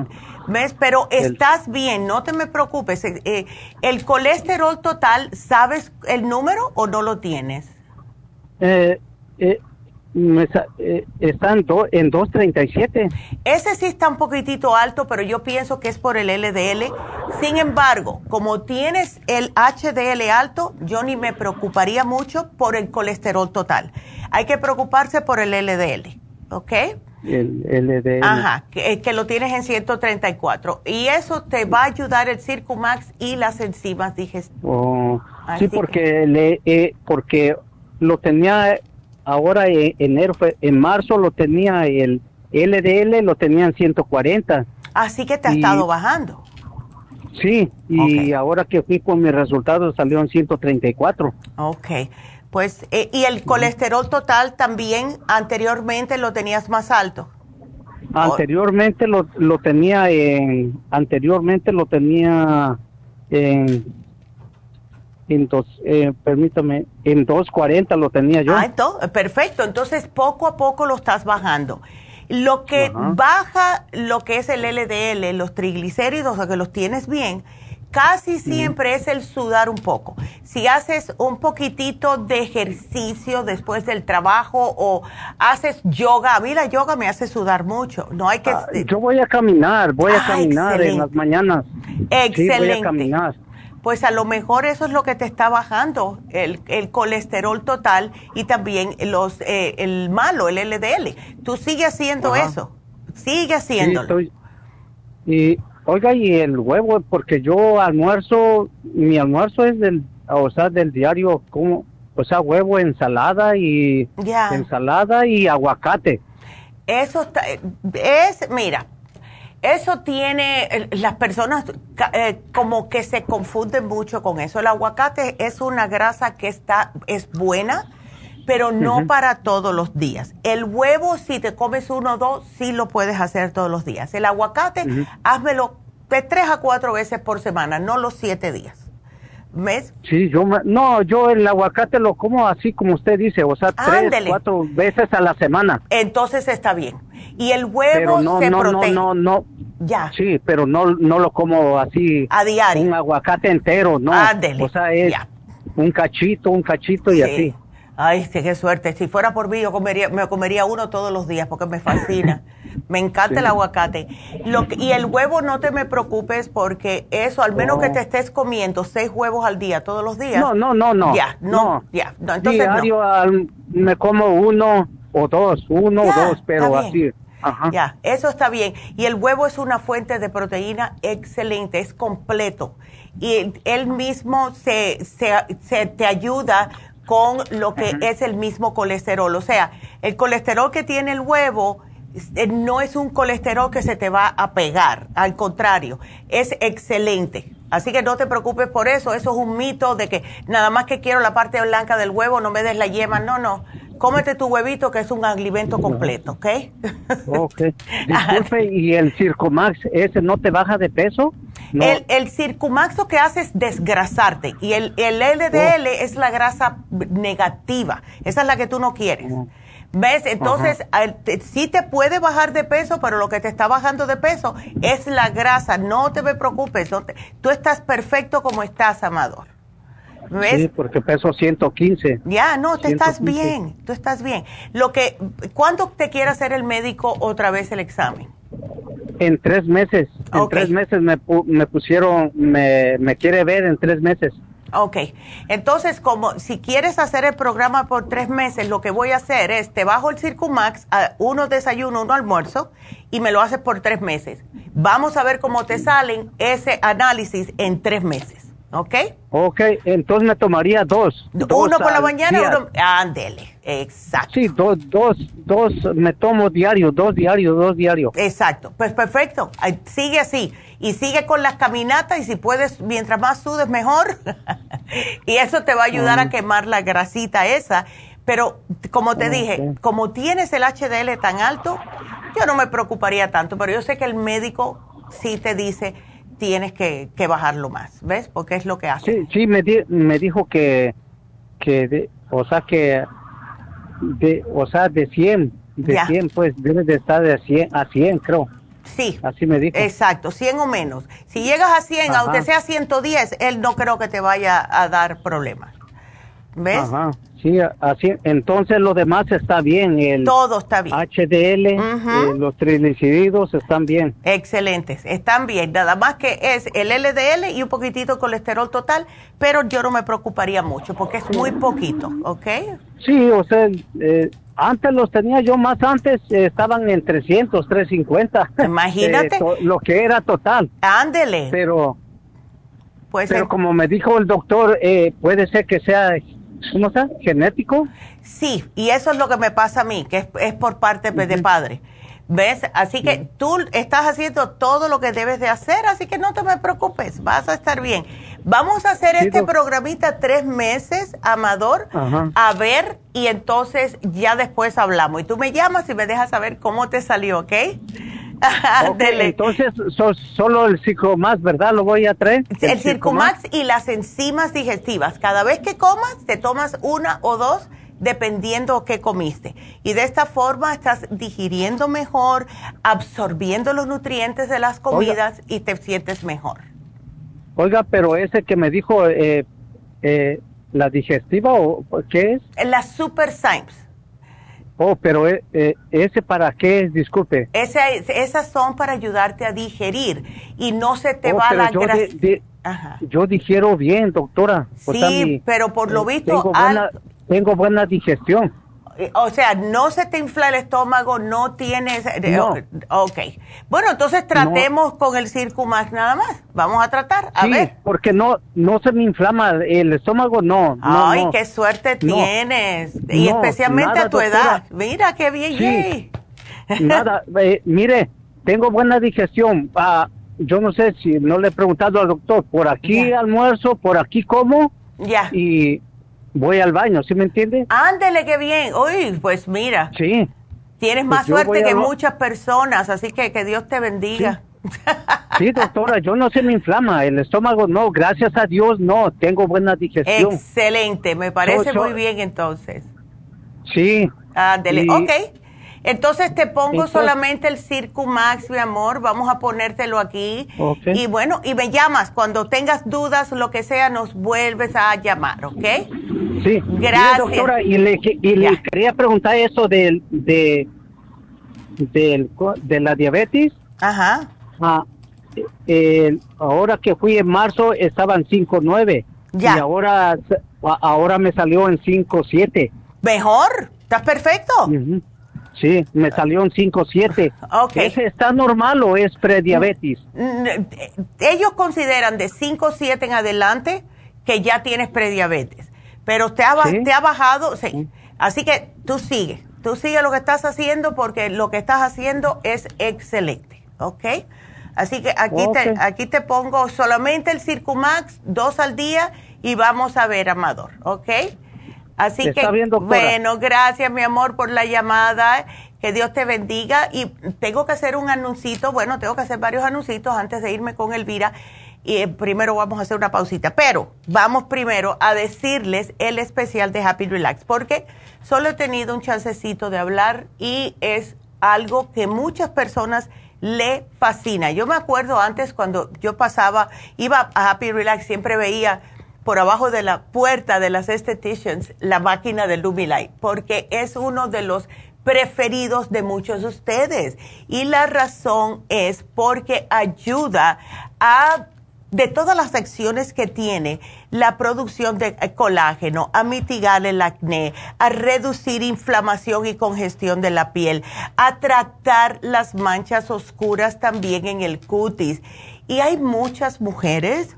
¿Ves? Pero estás bien, no te me preocupes. Eh, eh, el colesterol total, ¿sabes el número o no lo tienes? Eh, eh eh, está en, en 237. Ese sí está un poquitito alto, pero yo pienso que es por el LDL. Sin embargo, como tienes el HDL alto, yo ni me preocuparía mucho por el colesterol total. Hay que preocuparse por el LDL, ¿ok? El LDL. Ajá, que, que lo tienes en 134. Y eso te va a ayudar el Circumax y las enzimas digestivas. Oh, sí, porque, le, porque lo tenía ahora en enero, fue, en marzo lo tenía el LDL, lo tenía en 140. Así que te ha estado bajando. Sí, y ahora que fui con mis resultados salió en 134. Ok, pues, eh, ¿y el colesterol total también anteriormente lo tenías más alto? Anteriormente lo, lo tenía en, anteriormente lo tenía en, en dos, eh, permítame, en 240 lo tenía yo. Ah, entonces, perfecto, entonces poco a poco lo estás bajando. Lo que baja lo que es el LDL, los triglicéridos, o que los tienes bien, casi siempre es el sudar un poco. Si haces un poquitito de ejercicio después del trabajo o haces yoga, a mí la yoga me hace sudar mucho. No hay que. Ah, yo voy a caminar, voy a ah, caminar en las mañanas. Excelente. caminar pues a lo mejor eso es lo que te está bajando, el, colesterol total y también los eh, el malo, el LDL. Tú sigues haciendo eso, sigue haciéndolo. y oiga, y el huevo, porque yo almuerzo, mi almuerzo es del, o sea, del diario, como, o sea, huevo, ensalada y ensalada y aguacate. Eso está, es, mira, eso tiene, las personas eh, como que se confunden mucho con eso. El aguacate es una grasa que está, es buena, pero no para todos los días. El huevo, si te comes uno o dos, sí lo puedes hacer todos los días. El aguacate, házmelo de tres a cuatro veces por semana, no los siete días. ¿Ves? Sí, yo no, yo el aguacate lo como así como usted dice, o sea, tres, cuatro veces a la semana. Entonces está bien. Y el huevo no, se no, No, no, no. Ya. Sí, pero no, no lo como así. A diario. Un aguacate entero, no. O sea, es un cachito, un cachito y así. Ay, qué suerte. Si fuera por mí, yo comería, me comería uno todos los días porque me fascina. me encanta el aguacate. Lo y el huevo, no te me preocupes porque eso, al menos que te estés comiendo seis huevos al día, todos los días. No, no, no, no. Ya, no, ya. No, entonces Diario me como uno o dos, uno o dos, pero así. Ajá. Ya, eso está bien. Y el huevo es una fuente de proteína excelente, es completo. Y él mismo se, se, se te ayuda con lo que es el mismo colesterol. O sea, el colesterol que tiene el huevo eh, no es un colesterol que se te va a pegar, al contrario, es excelente. Así que no te preocupes por eso, eso es un mito de que nada más que quiero la parte blanca del huevo, no me des la yema, no, no. Cómete tu huevito que es un alimento completo, ¿ok? Ok. Disculpe, ¿y el Circumax ese no te baja de peso? El, el Circumax lo que hace es desgrasarte y el, el LDL oh. es la grasa negativa, esa es la que tú no quieres. ¿Ves? Entonces, sí te puede bajar de peso, pero lo que te está bajando de peso es la grasa. No te me preocupes. tú estás perfecto como estás, Amador. ¿Ves? Sí, porque peso 115. Ya, no, te estás bien. Tú estás bien. Lo que, ¿Cuándo te quiere hacer el médico otra vez el examen? En tres meses. En tres meses me, me pusieron, me, me quiere ver en tres meses. Ok, entonces como si quieres hacer el programa por tres meses, lo que voy a hacer es te bajo el Circumax, a uno desayuno, uno almuerzo y me lo haces por tres meses. Vamos a ver cómo te salen ese análisis en tres meses. ¿Ok? Ok, entonces me tomaría dos. uno por la mañana, uno. Ándele, exacto. Sí, dos, dos, dos, me tomo diario, dos diarios, dos diarios. Exacto, pues perfecto. Sigue así y sigue con las caminatas y si puedes, mientras más sudes, mejor. y eso te va a ayudar a mm. quemar la grasita esa. Pero como te dije, como tienes el HDL tan alto, yo no me preocuparía tanto, pero yo sé que el médico sí te dice tienes que, que bajarlo más, ¿ves? Porque es lo que hace. Sí, sí me, me dijo que, que o sea, que, de, o sea, de 100, de 100, pues debe de estar de 100 a 100, creo. Sí. Así me dijo. Exacto, 100 o menos. Si llegas a 100, aunque sea 110, él no creo que te vaya a dar problemas. ¿Ves? Ajá. Sí, así, entonces lo demás está bien. El Todo está bien. HDL, eh, los triglicéridos están bien. Excelentes, están bien. Nada más que es el LDL y un poquitito de colesterol total, pero yo no me preocuparía mucho porque es muy poquito, ¿ok? Sí, o sea, eh, antes los tenía yo más antes, eh, estaban en 300, 350. Imagínate. lo que era total. Ándele. Pero, pues pero como me dijo el doctor, puede ser que sea ¿cómo está? ¿Genético? Sí, y eso es lo que me pasa a mí, que es, por parte de padre. ¿Ves? Así que tú estás haciendo todo lo que debes de hacer, así que no te me preocupes, vas a estar bien. Vamos a hacer este programita tres meses, Amador, a ver, y entonces ya después hablamos. Y tú me llamas y me dejas saber cómo te salió, ¿ok? Okay entonces, solo el Circumax, ¿verdad? Lo voy a traer. El, el Circumax y las enzimas digestivas. Cada vez que comas, te tomas una o dos dependiendo qué comiste. Y de esta forma estás digiriendo mejor, absorbiendo los nutrientes de las comidas y te sientes mejor. Oiga, pero ese que me dijo, eh, eh, ¿la digestiva o qué es? La Super Symes. Oh, pero eh, ese para qué es, disculpe. esas son para ayudarte a digerir y no se te oh, va la grasa. Yo digiero bien, doctora. sí, pero por lo visto... Tengo buena digestión. Eh, o sea, no se te infla el estómago, no tienes... Eh, no. Ok. Bueno, entonces tratemos con el Circumax nada más. Vamos a tratar, a sí, porque no no se me inflama el estómago, no. Ay, qué suerte tienes. y especialmente a tu edad. Mira, qué bien. Sí. nada, eh, mire, tengo buena digestión. Ah, yo no sé si no le he preguntado al doctor, por aquí almuerzo, por aquí como. Ya. Y voy al baño, ¿sí me entiende? Ándele, qué bien. Uy, pues mira. Sí. Tienes más pues suerte que muchas personas, así que que Dios te bendiga. Sí. doctora, yo no se me inflama, el estómago no, gracias a Dios no, tengo buena digestión. Excelente, me parece muy bien entonces. Sí. Ándele, ok. Entonces te pongo solamente el Circumax, mi amor, vamos a ponértelo aquí. Y bueno, y me llamas, cuando tengas dudas, lo que sea, nos vuelves a llamar, ¿ok? Sí. Gracias. doctora, y le, quería preguntar eso del, de, de la diabetes. Ajá. Ah, ahora que fui en marzo estaban 5.9. Ya. Y ahora, ahora me salió en 5.7. Mejor, estás perfecto. Sí, me salió un 5-7. Okay. ¿Ese está normal o es prediabetes? Mm, ellos consideran de 5-7 en adelante que ya tienes prediabetes, pero te ha, te ha bajado, sí. Así que tú sigue, tú sigue lo que estás haciendo porque lo que estás haciendo es excelente, ¿ok? Así que aquí, te, aquí te pongo solamente el Circumax, dos al día y vamos a ver, Amador, ¿ok? Así que, bueno, gracias mi amor por la llamada. Que Dios te bendiga. Y tengo que hacer un anuncito, bueno, tengo que hacer varios anuncios antes de irme con Elvira. Y eh, primero vamos a hacer una pausita. Pero vamos primero a decirles el especial de Happy Relax, porque solo he tenido un chancecito de hablar y es algo que muchas personas le fascina. Yo me acuerdo antes cuando yo pasaba, iba a Happy Relax, siempre veía por abajo de la puerta de las esteticians la máquina de Lumilight, porque es uno de los preferidos de muchos de ustedes. Y la razón es porque ayuda a, de todas las acciones que tiene, la producción de colágeno, a mitigar el acné, a reducir inflamación y congestión de la piel, a tratar las manchas oscuras también en el cutis. Y hay muchas mujeres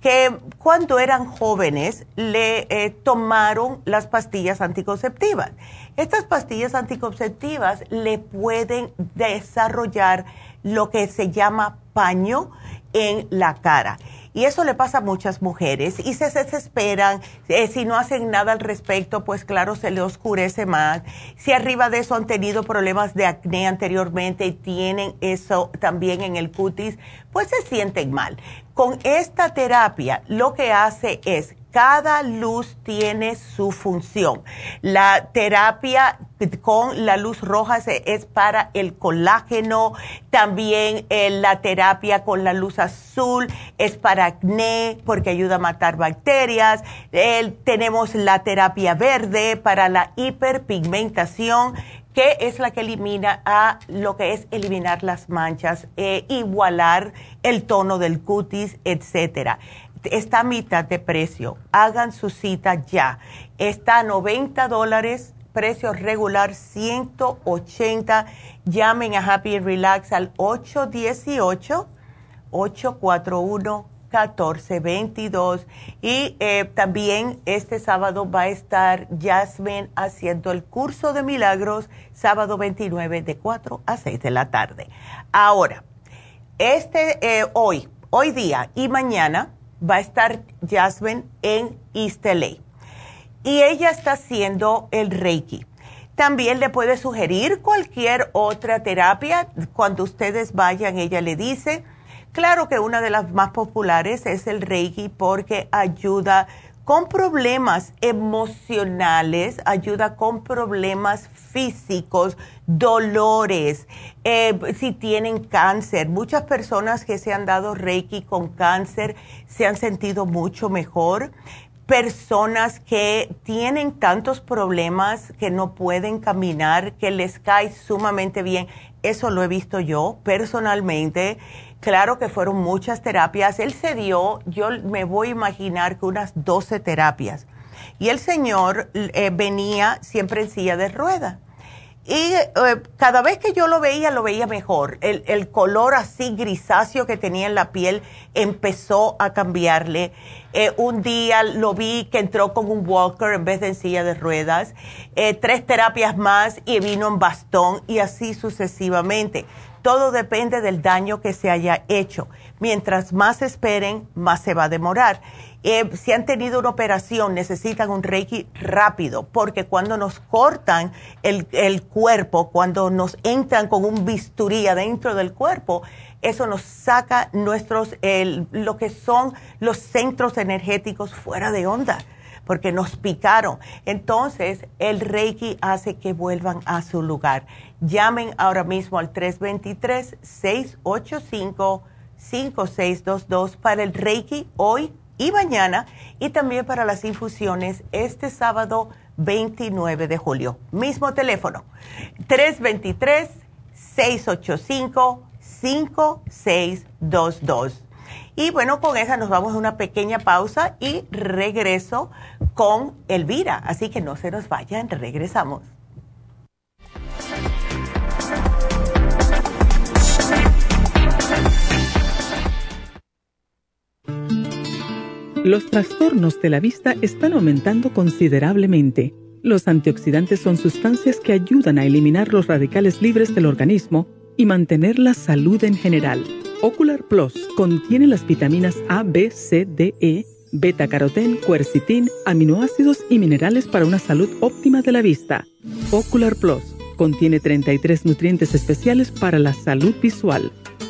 que cuando eran jóvenes le eh, tomaron las pastillas anticonceptivas. Estas pastillas anticonceptivas le pueden desarrollar lo que se llama paño en la cara. Y eso le pasa a muchas mujeres y se desesperan. Eh, si no hacen nada al respecto, pues claro, se le oscurece más. Si arriba de eso han tenido problemas de acné anteriormente y tienen eso también en el cutis, pues se sienten mal. Con esta terapia lo que hace es cada luz tiene su función. La terapia con la luz roja es para el colágeno, también eh, la terapia con la luz azul es para acné porque ayuda a matar bacterias. tenemos la terapia verde para la hiperpigmentación que es la que elimina a lo que es eliminar las manchas, eh, igualar el tono del cutis, etcétera está a mitad de precio. Hagan su cita ya. Está a 90 dólares, precio regular 180. Llamen a Happy Relax al 818-841. 1422. Y eh, también este sábado va a estar Jasmine haciendo el curso de milagros, sábado 29 de 4 a 6 de la tarde. Ahora, este eh, hoy, hoy día y mañana va a estar Jasmine en East. Y ella está haciendo el Reiki. También le puede sugerir cualquier otra terapia. Cuando ustedes vayan, ella le dice. Claro que una de las más populares es el Reiki porque ayuda con problemas emocionales, ayuda con problemas físicos, dolores, eh, si tienen cáncer. Muchas personas que se han dado Reiki con cáncer se han sentido mucho mejor personas que tienen tantos problemas que no pueden caminar, que les cae sumamente bien. Eso lo he visto yo personalmente. Claro que fueron muchas terapias. Él se dio, yo me voy a imaginar que unas 12 terapias. Y el señor eh, venía siempre en silla de ruedas. Y eh, cada vez que yo lo veía, lo veía mejor. El, color así grisáceo que tenía en la piel empezó a cambiarle. Eh, un día lo vi que entró con un walker en vez de en silla de ruedas. Tres terapias más y vino en bastón y así sucesivamente. Todo depende del daño que se haya hecho. Mientras más esperen, más se va a demorar. Eh, si han tenido una operación, necesitan un Reiki rápido, porque cuando nos cortan el, el cuerpo, cuando nos entran con un bisturí adentro del cuerpo, eso nos saca nuestros, el, lo que son los centros energéticos fuera de onda porque nos picaron. Entonces, el Reiki hace que vuelvan a su lugar. Llamen ahora mismo al 323-685-5622 para el Reiki hoy y mañana y también para las infusiones este sábado 29 de julio. Mismo teléfono, 323-685-5622. Y bueno, con esa nos vamos a una pequeña pausa y regreso con Elvira. Así que no se nos vayan, regresamos. Los trastornos de la vista están aumentando considerablemente. Los antioxidantes son sustancias que ayudan a eliminar los radicales libres del organismo y mantener la salud en general. Ocular Plus contiene las vitaminas A, B, C, D, E, beta carotén, cuercitín, aminoácidos y minerales para una salud óptima de la vista. Ocular Plus contiene 33 nutrientes especiales para la salud visual.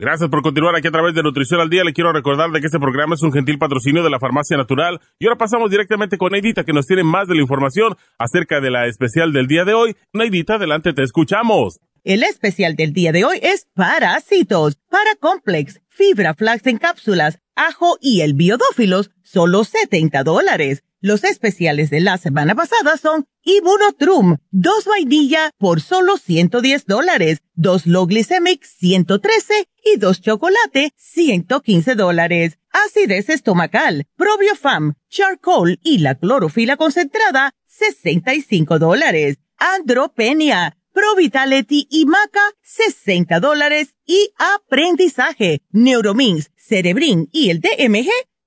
Gracias por continuar aquí a través de Nutrición al Día. Le quiero recordar de que este programa es un gentil patrocinio de la Farmacia Natural. Y ahora pasamos directamente con Neidita, que nos tiene más de la información acerca de la especial del día de hoy. Neidita, adelante, te escuchamos. El especial del día de hoy es parásitos, Paracomplex, fibra flax en cápsulas, ajo y el biodófilos, solo 70 dólares Los especiales de la semana pasada son Ibunotrum, dos vainilla por solo 110 dólares, dos low glycemic 113 y dos chocolate 115 dólares. Acidez estomacal, probiofam, charcoal y la clorofila concentrada 65 dólares. Andropenia, Pro Vitality y Maca, 60 dólares. Y aprendizaje, Neuromins, Cerebrin y el DMG,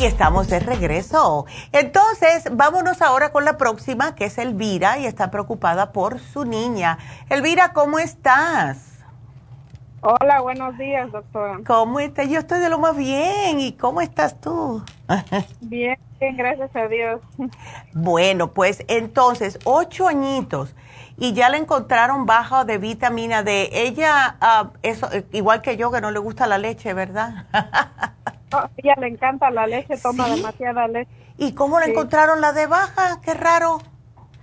Y estamos de regreso. Entonces, vámonos ahora con la próxima, que es Elvira, y está preocupada por su niña. Elvira, ¿cómo estás? Hola, buenos días, doctora. ¿Cómo estás? Yo estoy de lo más bien. ¿Y cómo estás tú? bien, bien, gracias a Dios. Bueno, pues entonces, ocho añitos y ya le encontraron baja de vitamina D. Ella, uh, eso, igual que yo, que no le gusta la leche, ¿verdad? ella le encanta la leche, toma demasiada leche. ¿Y cómo le encontraron la de baja? Qué raro.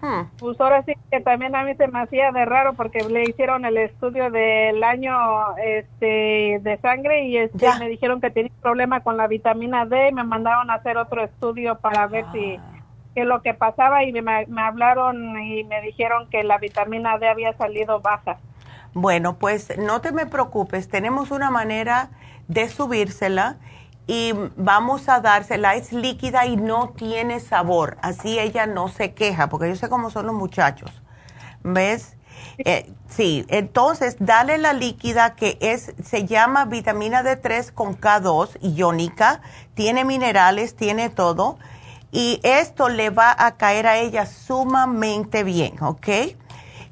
Hmm. Pues ahora sí que también a mí se me hacía de raro porque le hicieron el estudio del año este de sangre y este, me dijeron que tenía problema con la vitamina D y me mandaron a hacer otro estudio para ver si ah. qué es lo que pasaba y me, me hablaron y me dijeron que la vitamina D había salido baja. Bueno, pues no te me preocupes, tenemos una manera de subírsela y vamos a dársela, es líquida y no tiene sabor, así ella no se queja, porque yo sé cómo son los muchachos, ¿ves? Eh, sí, entonces dale la líquida que es, se llama vitamina D3 con K2 iónica, tiene minerales, tiene todo, y esto le va a caer a ella sumamente bien, ¿ok?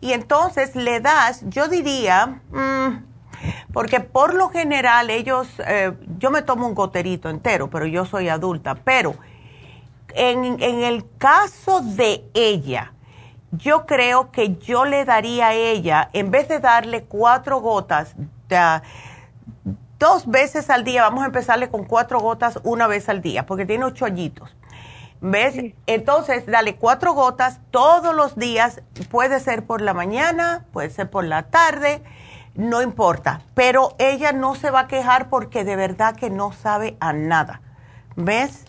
Y entonces le das, yo diría, mm, porque por lo general ellos, eh, yo me tomo un goterito entero, pero yo soy adulta, pero en, el caso de ella, yo creo que yo le daría a ella, en vez de darle cuatro gotas, dos veces al día, vamos a empezarle con cuatro gotas una vez al día, porque tiene ocho añitos. ¿Ves? Entonces, dale cuatro gotas todos los días, puede ser por la mañana, puede ser por la tarde no importa, pero ella no se va a quejar porque de verdad que no sabe a nada. ¿Ves?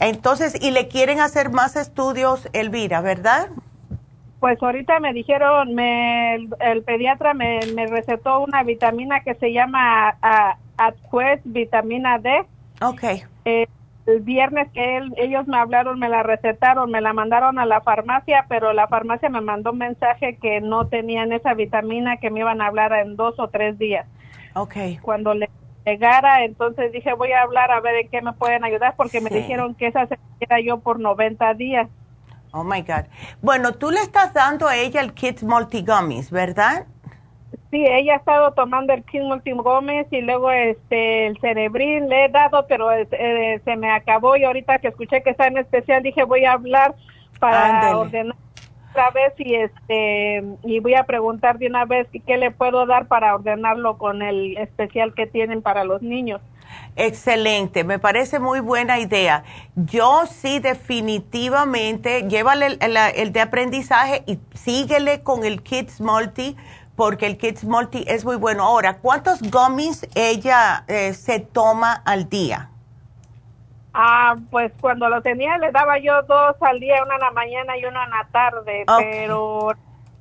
Entonces, y le quieren hacer más estudios, Elvira, ¿verdad? Pues ahorita me dijeron, me, el, pediatra me, recetó una vitamina que se llama Adquest vitamina D. Ok. Eh, el viernes que ellos me hablaron, me la recetaron, me la mandaron a la farmacia, pero la farmacia me mandó un mensaje que no tenían esa vitamina, que me iban a hablar en dos o tres días. Ok. Cuando le llegara, entonces dije, voy a hablar a ver en qué me pueden ayudar, porque me dijeron que esa se era yo por 90 días. Oh my God. Bueno, tú le estás dando a ella el Kids Multigummies, ¿verdad? Sí, ella ha estado tomando el King Gómez y luego este el Cerebrin le he dado, pero eh, se me acabó y ahorita que escuché que está en especial dije voy a hablar para ordenar otra vez y este y voy a preguntar de una vez qué le puedo dar para ordenarlo con el especial que tienen para los niños. Excelente, me parece muy buena idea. Yo sí definitivamente, llévale el, el de aprendizaje y síguele con el Kids Multi porque el Kids Multi es muy bueno. Ahora, ¿cuántos gummies ella eh, se toma al día? Ah, pues cuando lo tenía le daba yo dos al día, una en la mañana y una en la tarde, pero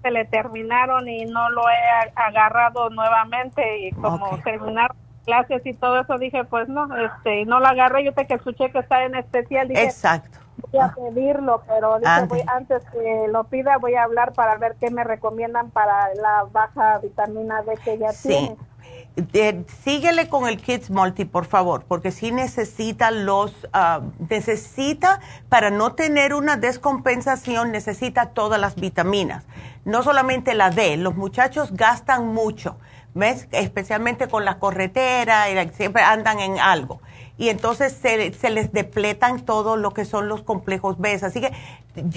se le terminaron y no lo he agarrado nuevamente y como terminaron clases y todo eso dije pues no, este, no lo agarré, yo te que escuché que está en especial, dije, Exacto voy a pedirlo, pero antes. que lo pida voy a hablar para ver qué me recomiendan para la baja vitamina D que ella tiene. síguele con el Kids Multi, por favor, porque sí necesita los, ah, necesita, para no tener una descompensación, necesita todas las vitaminas. No solamente la D, los muchachos gastan mucho ¿ves? Especialmente con la corretera, siempre andan en algo. Y entonces se, se, les depletan todo lo que son los complejos B. Así que,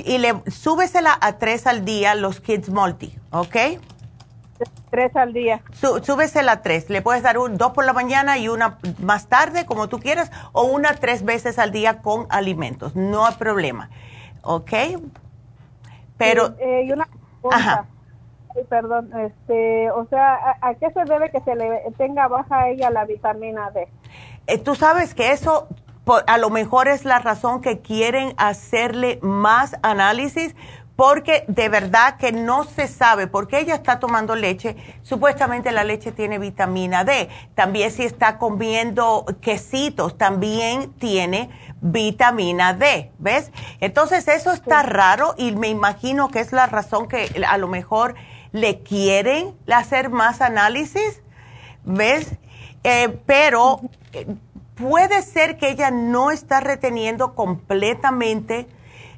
y le súbesela a tres al día los Kids Multi, ¿ok? Tres al día. súbesela a tres. Le puedes dar un, dos por la mañana y una más tarde, como tú quieras, o una tres veces al día con alimentos. No hay problema. ¿Ok? Pero... Eh, y una Ajá perdón, este, o sea, ¿a, qué se debe que se le tenga baja a ella la vitamina D? Eh, tú sabes que eso a lo mejor es la razón que quieren hacerle más análisis porque de verdad que no se sabe, porque ella está tomando leche, supuestamente la leche tiene vitamina D, también si está comiendo quesitos, también tiene vitamina D, ¿ves? Entonces eso está raro y me imagino que es la razón que a lo mejor le quieren hacer más análisis, ¿ves? Eh, pero eh, puede ser que ella no está reteniendo completamente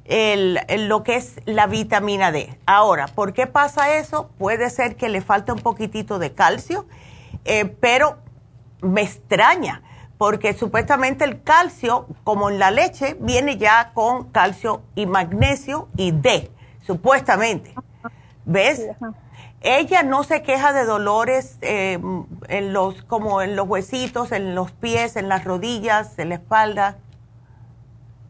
lo que es la vitamina D. Ahora, ¿por qué pasa eso? Puede ser que le falta un poquitito de calcio, eh, pero me extraña, porque supuestamente el calcio, como en la leche, viene ya con calcio y magnesio y D, supuestamente. ¿Ves? Ella no se queja de dolores eh, en los, como en los huesitos, en los pies, en las rodillas, en la espalda.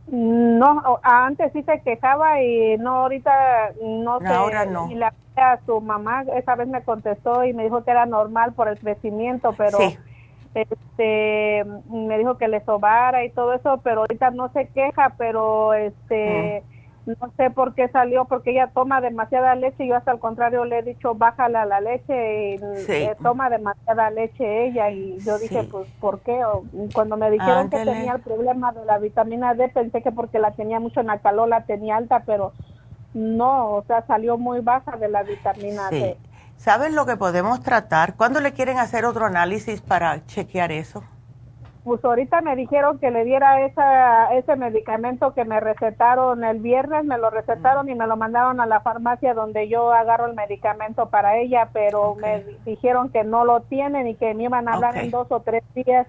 No, antes sí se quejaba y no, ahorita no sé. Ahora no. Y la a su mamá esa vez me contestó y me dijo que era normal por el crecimiento, pero este me dijo que le sobara y todo eso, pero ahorita no se queja, pero este mm no sé por qué salió, porque ella toma demasiada leche. y Yo hasta al contrario le he dicho, bájala la leche y eh, toma demasiada leche ella. Y yo dije, pues, ¿por qué? cuando me dijeron que tenía el problema de la vitamina D, pensé que porque la tenía mucho en la calor la tenía alta, pero no, o sea, salió muy baja de la vitamina D. ¿Saben lo que podemos tratar? ¿Cuándo le quieren hacer otro análisis para chequear eso? Pues ahorita me dijeron que le diera esa, ese medicamento que me recetaron el viernes, me lo recetaron y me lo mandaron a la farmacia donde yo agarro el medicamento para ella, pero me dijeron que no lo tienen y que me iban a hablar en dos o tres días,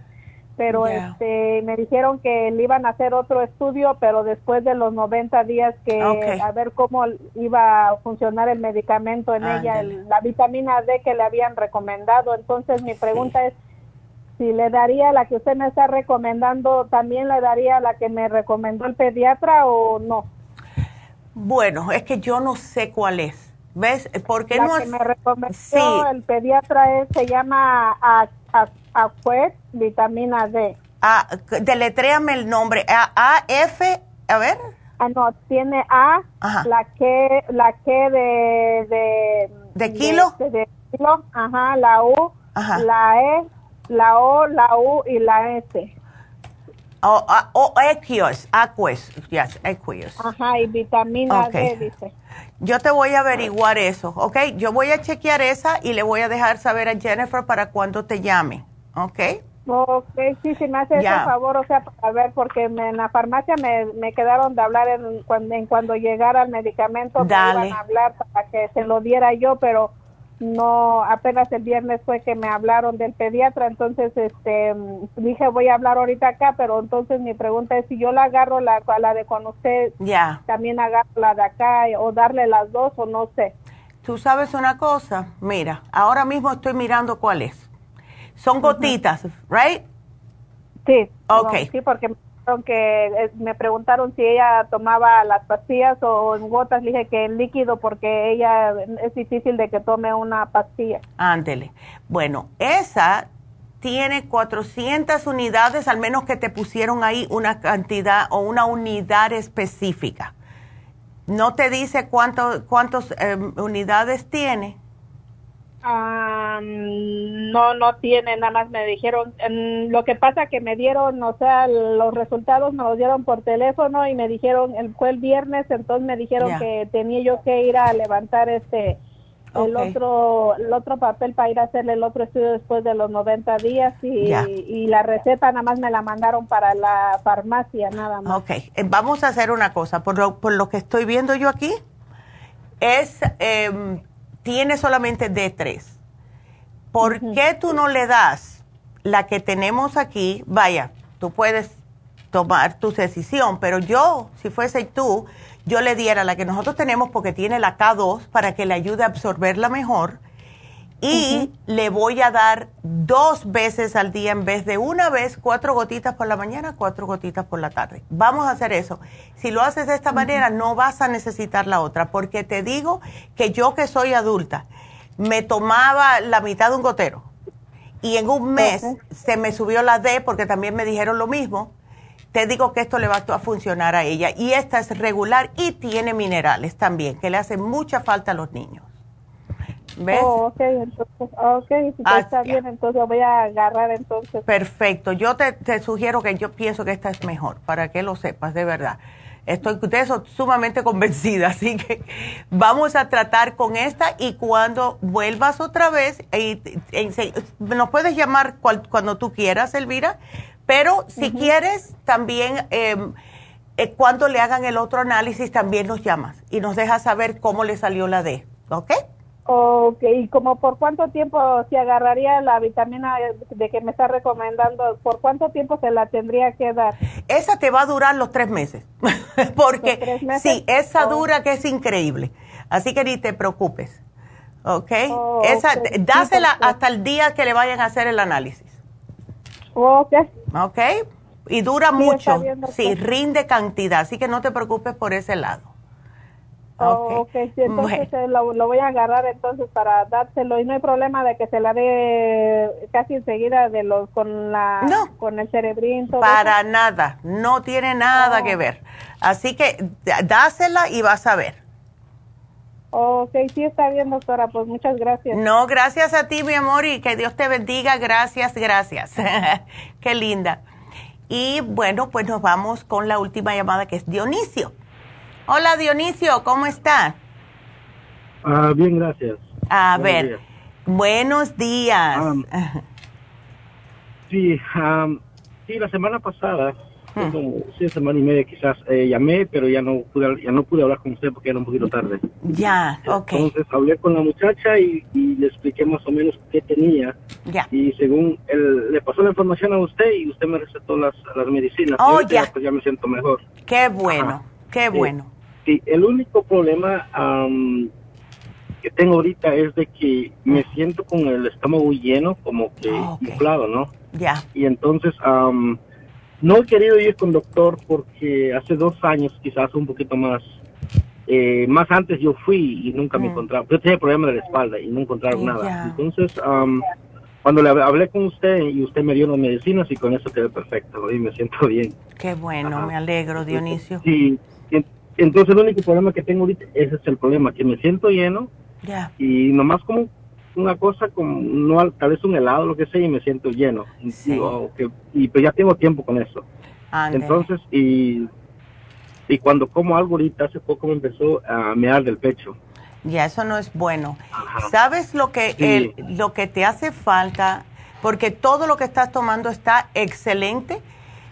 pero este me dijeron que le iban a hacer otro estudio, pero después de los 90 días que a ver cómo iba a funcionar el medicamento en ella, la vitamina D que le habían recomendado. Entonces mi pregunta es si le daría la que usted me está recomendando, también le daría la que me recomendó el pediatra o no. Bueno, es que yo no sé cuál es. ¿Ves? Porque la no que me recomendó el pediatra es, se llama Acuet vitamina D. Ah, deletréame el nombre. A, a F, a ver. Ah, no, tiene A, la que la que de de, ¿De kilo, de, kilo, ajá, la U, la E, la O, la U y la S. O, o Equios, Aquos, yes, Equios. Ajá, y vitamina D, dice. Yo te voy a averiguar eso, ¿ok? Yo voy a chequear esa y le voy a dejar saber a Jennifer para cuando te llame, ¿ok? Ok, sí, sí, me hace ese favor, o sea, para ver, porque en la farmacia me, me quedaron de hablar en cuando, en cuando llegara el medicamento, Dale. me iban a hablar para que se lo diera yo, pero no apenas el viernes fue que me hablaron del pediatra entonces este dije voy a hablar ahorita acá pero entonces mi pregunta es si yo la agarro la la de con usted también agarro la de acá o darle las dos o no sé tú sabes una cosa mira ahora mismo estoy mirando cuál es. Son gotitas right sí okay sí porque que eh, me preguntaron si ella tomaba las pastillas o en gotas, le dije que en líquido porque ella es difícil de que tome una pastilla. Ándele. Bueno, esa tiene 400 unidades, al menos que te pusieron ahí una cantidad o una unidad específica. ¿No te dice cuántas em, unidades tiene? No, no tiene, nada más me dijeron, lo que pasa que me dieron, o sea, los resultados me los dieron por teléfono y me dijeron, el, fue el viernes, entonces me dijeron que tenía yo que ir a levantar este, el otro el otro papel para ir a hacerle el otro estudio después de los 90 días y, y, la receta nada más me la mandaron para la farmacia, nada más. Ok, eh, vamos a hacer una cosa, por lo, por lo que estoy viendo yo aquí, es... Eh, tiene solamente D3. ¿por qué tú no le das la que tenemos aquí? Vaya, tú puedes tomar tu decisión, pero yo, si fuese tú, yo le diera la que nosotros tenemos porque tiene la K2 para que le ayude a absorberla mejor y le voy a dar dos veces al día en vez de una vez, cuatro gotitas por la mañana, cuatro gotitas por la tarde. Vamos a hacer eso. Si lo haces de esta manera, no vas a necesitar la otra, porque te digo que yo que soy adulta, me tomaba la mitad de un gotero y en un mes se me subió la D porque también me dijeron lo mismo. Te digo que esto le va a funcionar a ella y esta es regular y tiene minerales también, que le hacen mucha falta a los niños. ¿Ves? Oh, ok, entonces, okay, si ah, está bien, entonces voy a agarrar entonces. Perfecto, yo te, sugiero que yo pienso que esta es mejor, para que lo sepas, de verdad. Estoy de eso sumamente convencida, así que vamos a tratar con esta y cuando vuelvas otra vez, y, nos puedes llamar cuando tú quieras, Elvira, pero si quieres también, em, eh, cuando le hagan el otro análisis, también nos llamas y nos dejas saber cómo le salió la D, ¿ok? Ok, ¿y como por cuánto tiempo se agarraría la vitamina de que me está recomendando? ¿Por cuánto tiempo se la tendría que dar? Esa te va a durar los tres meses, porque sí, esa dura que es increíble. Así que ni te preocupes, ¿ok? Oh, esa, dásela hasta el día que le vayan a hacer el análisis. Ok. Ok, y dura mucho, sí, rinde cantidad, así que no te preocupes por ese lado. Oh, ok, sí, entonces eh, lo, voy a agarrar entonces para dárselo y no hay problema de que se la dé casi enseguida de los con la con el cerebrín. para nada, no tiene nada que oh. ver. Así que dásela y vas a ver. Ok, sí está bien, doctora, pues muchas gracias. No, gracias a ti, mi amor, y que Dios te bendiga. Gracias, gracias. Qué linda. Y bueno, pues nos vamos con la última llamada que es Dionisio. Hola Dionisio, ¿cómo está? Ah, bien, gracias. A ver, buenos días. sí, sí, la semana pasada, hmm. como semana y media quizás, eh, llamé, pero ya no, pude, ya no pude hablar con usted porque era un poquito tarde. Ya, ok. Entonces hablé con la muchacha y, le expliqué más o menos qué tenía. Ya. Y según él, le pasó la información a usted y usted me recetó las, las medicinas. Oh, ya. Pues ya me siento mejor. Qué bueno, qué bueno. Sí, el único problema que tengo ahorita es de que me siento con el estómago lleno, como que oh, inflado, ¿no? Ya. Y entonces no he querido ir con doctor porque hace dos años, quizás un poquito más, eh, más antes yo fui y nunca me mm. encontraba. Yo tenía problemas de la espalda y no encontraron nada. Entonces, cuando le hablé con usted y usted me dio las medicinas y con eso quedé perfecto y me siento bien. Qué bueno, me alegro, Dionisio. Sí, entonces el único problema que tengo ahorita, ese es el problema, que me siento lleno y nomás como una cosa como, no, tal vez un helado, lo que sea, y me siento lleno. y pues ya tengo tiempo con eso. Entonces, y, y cuando como algo ahorita, hace poco me empezó a mear del pecho. Ya, eso no es bueno. ¿Sabes lo que, lo que te hace falta? Porque todo lo que estás tomando está excelente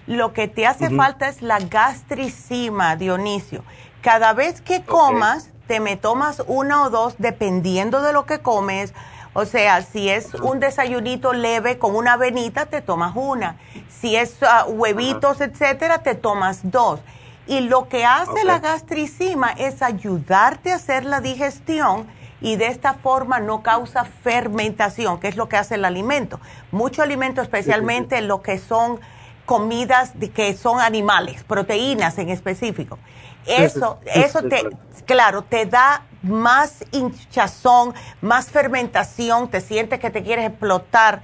lo que te hace falta es la gastricima, Dionisio. Cada vez que comas, te me tomas una o dos dependiendo de lo que comes. O sea, si es un desayunito leve con una avenita, te tomas una. Si es ah, huevitos, etcétera, te tomas dos. Y lo que hace la gastricima es ayudarte a hacer la digestión y de esta forma no causa fermentación, que es lo que hace el alimento. Mucho alimento, especialmente lo que son comidas que son animales, proteínas en específico. Eso, eso te, claro, te da más hinchazón, más fermentación, te sientes que te quieres explotar.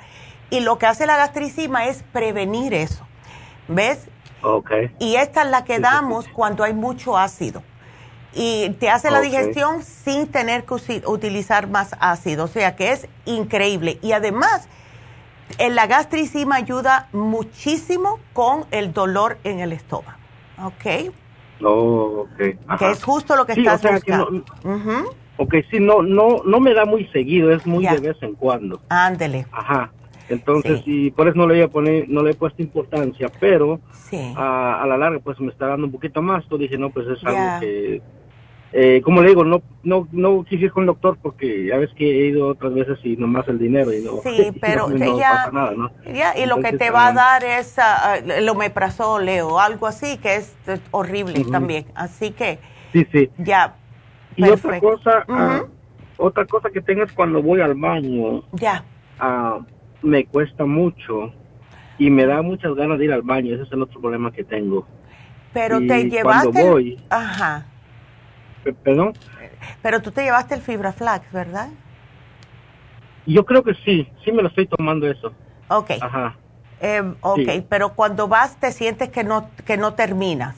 Y lo que hace la gastricima es prevenir eso. ¿Ves? Okay. Y esta es la que damos cuando hay mucho ácido. Y te hace la digestión sin tener que utilizar más ácido. O sea que es increíble. Y además, la gastricima ayuda muchísimo con el dolor en el estómago. ¿Ok? Oh, ok. Que es justo lo que estás buscando. Ok, sí, no, no, no me da muy seguido, es muy de vez en cuando. Ándele. Ajá. Entonces, y por eso no le, voy a poner, no le he puesto importancia, pero a, la larga pues me está dando un poquito más. Tú dije, no, pues es algo que eh, como le digo, no no no quise ir con el doctor porque ya ves que he ido otras veces y nomás el dinero y no. Sí, pero no, ya, nada, ¿no? ya, y lo que te va a dar es uh, el omeprazol o algo así que es, horrible también. Así que. Sí, sí. Ya. Y otra cosa, ah, otra cosa que tengo es cuando voy al baño. Ya. Me cuesta mucho y me da muchas ganas de ir al baño. Ese es el otro problema que tengo. Pero te llevaste. Cuando voy. Ajá. ¿Perdón? Pero tú te llevaste el fibra flax, ¿verdad? Yo creo que sí, sí me lo estoy tomando eso. Ok. Ajá. Eh, ok, pero cuando vas te sientes que no, que no terminas.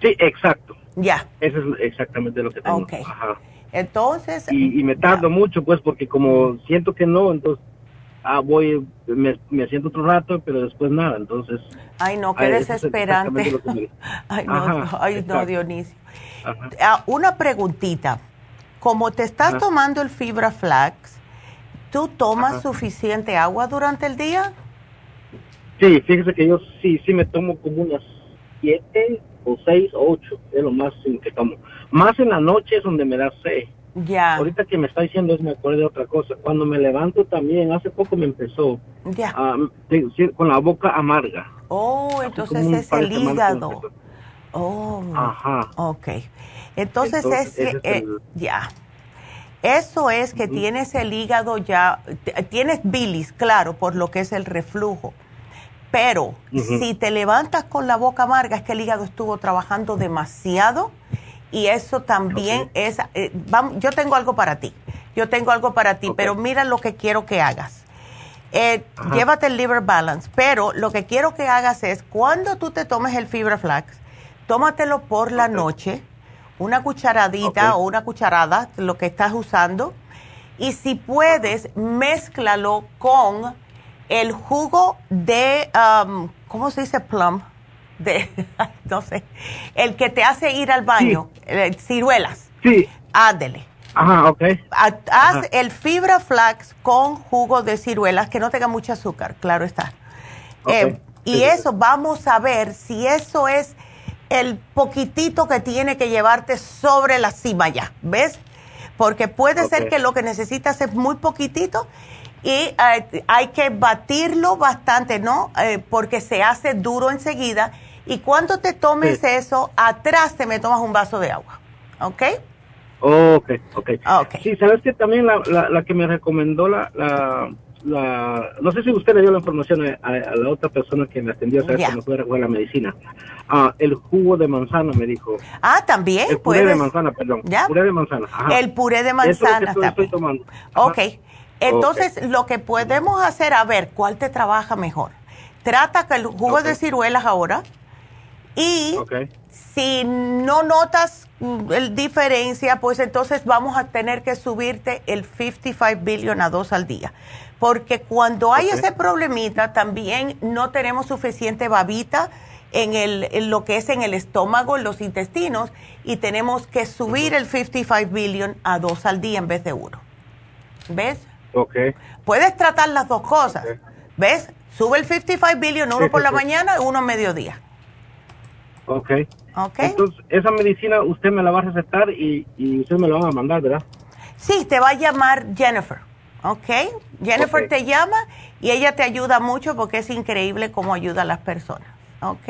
Sí, exacto. Ya. Eso es exactamente lo que tengo. Ok. Ajá. Entonces... Y, me tardo mucho, pues, porque como siento que no, entonces ah, voy, me, me, siento otro rato, pero después nada, entonces... Ay, no, qué desesperante. ay, no, ay, no, Dionisio. Ah, una preguntita. Como te estás tomando el fibra flax, ¿tú tomas suficiente agua durante el día? Sí, fíjese que yo sí, sí me tomo como unas siete o seis o ocho, es lo más que tomo. Más en la noche es donde me da sed. Ya. Ahorita que me está diciendo es me acuerdo de otra cosa. Cuando me levanto también, hace poco me empezó ya. con la boca amarga. Oh, entonces es el hígado. Oh, Ajá. ok. Entonces, es, eh, ya. Eso es que tienes el hígado ya, tienes bilis, claro, por lo que es el reflujo. Pero si te levantas con la boca amarga es que el hígado estuvo trabajando demasiado y eso también es, eh, vamos, yo tengo algo para ti, yo tengo algo para ti, pero mira lo que quiero que hagas. Eh, llévate el liver balance, pero lo que quiero que hagas es cuando tú te tomes el fibra flax, tómatelo por la noche, una cucharadita o una cucharada, lo que estás usando, y si puedes, mézclalo con el jugo de, um, ¿cómo se dice plum? De, no sé, el que te hace ir al baño, eh, ciruelas. Sí. Ándele. Ajá, ok. Haz el fibra flax con jugo de ciruelas, que no tenga mucho azúcar, claro está. Eh, y eso, vamos a ver si eso es el poquitito que tiene que llevarte sobre la cima ya, ¿ves? Porque puede ser que lo que necesitas es muy poquitito y eh, hay que batirlo bastante, ¿no? Eh, porque se hace duro enseguida. Y cuando te tomes eso, atrás te me tomas un vaso de agua, ¿ok? Ok, ok. okay. Sí, sabes que también la, la, que me recomendó la, la la, no sé si usted le dio la información a, la otra persona que me atendió. Yeah. Que me a la medicina. Ah, el jugo de manzana, me dijo. Ah, también. El puré de manzana, perdón. ¿Ya? Puré de manzana. El puré de manzana. Eso estoy, tomando. Ok. Entonces, lo que podemos hacer, a ver, ¿cuál te trabaja mejor? Trata que el jugo de ciruelas ahora y si no notas diferencia, pues entonces vamos a tener que subirte el 55 billion a dos al día porque cuando hay ese problemita también no tenemos suficiente babita en, el, lo que es en el estómago, en los intestinos, y tenemos que subir el 55 billion a dos al día en vez de uno. ¿Ves? Ok. Puedes tratar las dos cosas. ¿Ves? Sube el 55 billion, uno por la mañana y uno a mediodía. Ok. Ok. Entonces, esa medicina usted me la va a recetar y, y usted me la va a mandar, ¿verdad? Sí, te va a llamar Jennifer. ¿ok? Jennifer te llama y ella te ayuda mucho porque es increíble cómo ayuda a las personas, ¿ok?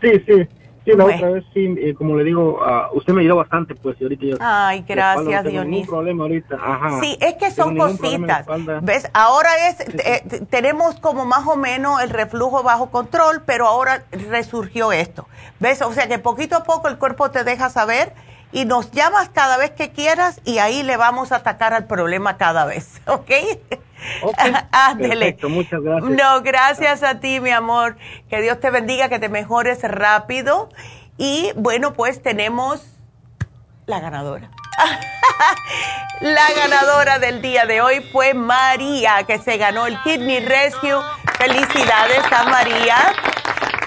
Sí, sí. Sí, la otra vez sí, eh, como le digo, uh, usted me ayudó bastante, pues, y ahorita yo... Ay, gracias, no Dionisio. problema ahorita, Ajá. Sí, es que son cositas. ¿Ves? Ahora es, eh, tenemos como más o menos el reflujo bajo control, pero ahora resurgió esto. ¿Ves? O sea que poquito a poco el cuerpo te deja saber y nos llamas cada vez que quieras y ahí le vamos a atacar al problema cada vez, ¿ok? Perfecto, muchas gracias. No, gracias a ti, mi amor. Que Dios te bendiga, que te mejores rápido. Y bueno, pues tenemos la ganadora. la ganadora del día de hoy fue María, que se ganó el Kidney Rescue. Felicidades a María.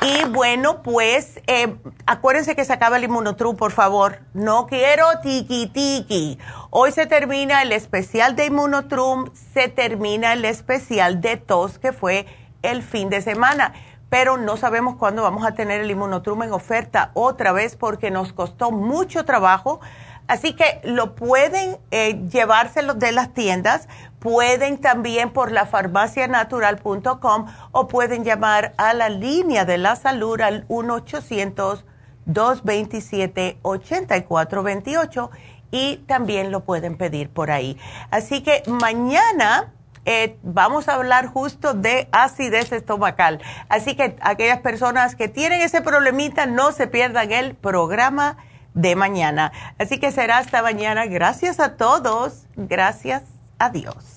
Y bueno, pues eh, acuérdense que se acaba el inmunotru, por favor. No quiero tiki tiki. Hoy se termina el especial de inmunotrum, se termina el especial de tos que fue el fin de semana. pero no sabemos cuándo vamos a tener el inmunotrum en oferta otra vez porque nos costó mucho trabajo. Así que lo pueden eh, llevárselo de las tiendas, pueden también por la farmacianatural.com o pueden llamar a la línea de la salud al 1-800-227-8428 y también lo pueden pedir por ahí. Así que mañana eh, vamos a hablar justo de acidez estomacal. Así que aquellas personas que tienen ese problemita, no se pierdan el programa de mañana. Así que será hasta mañana. Gracias a todos. Gracias a Dios.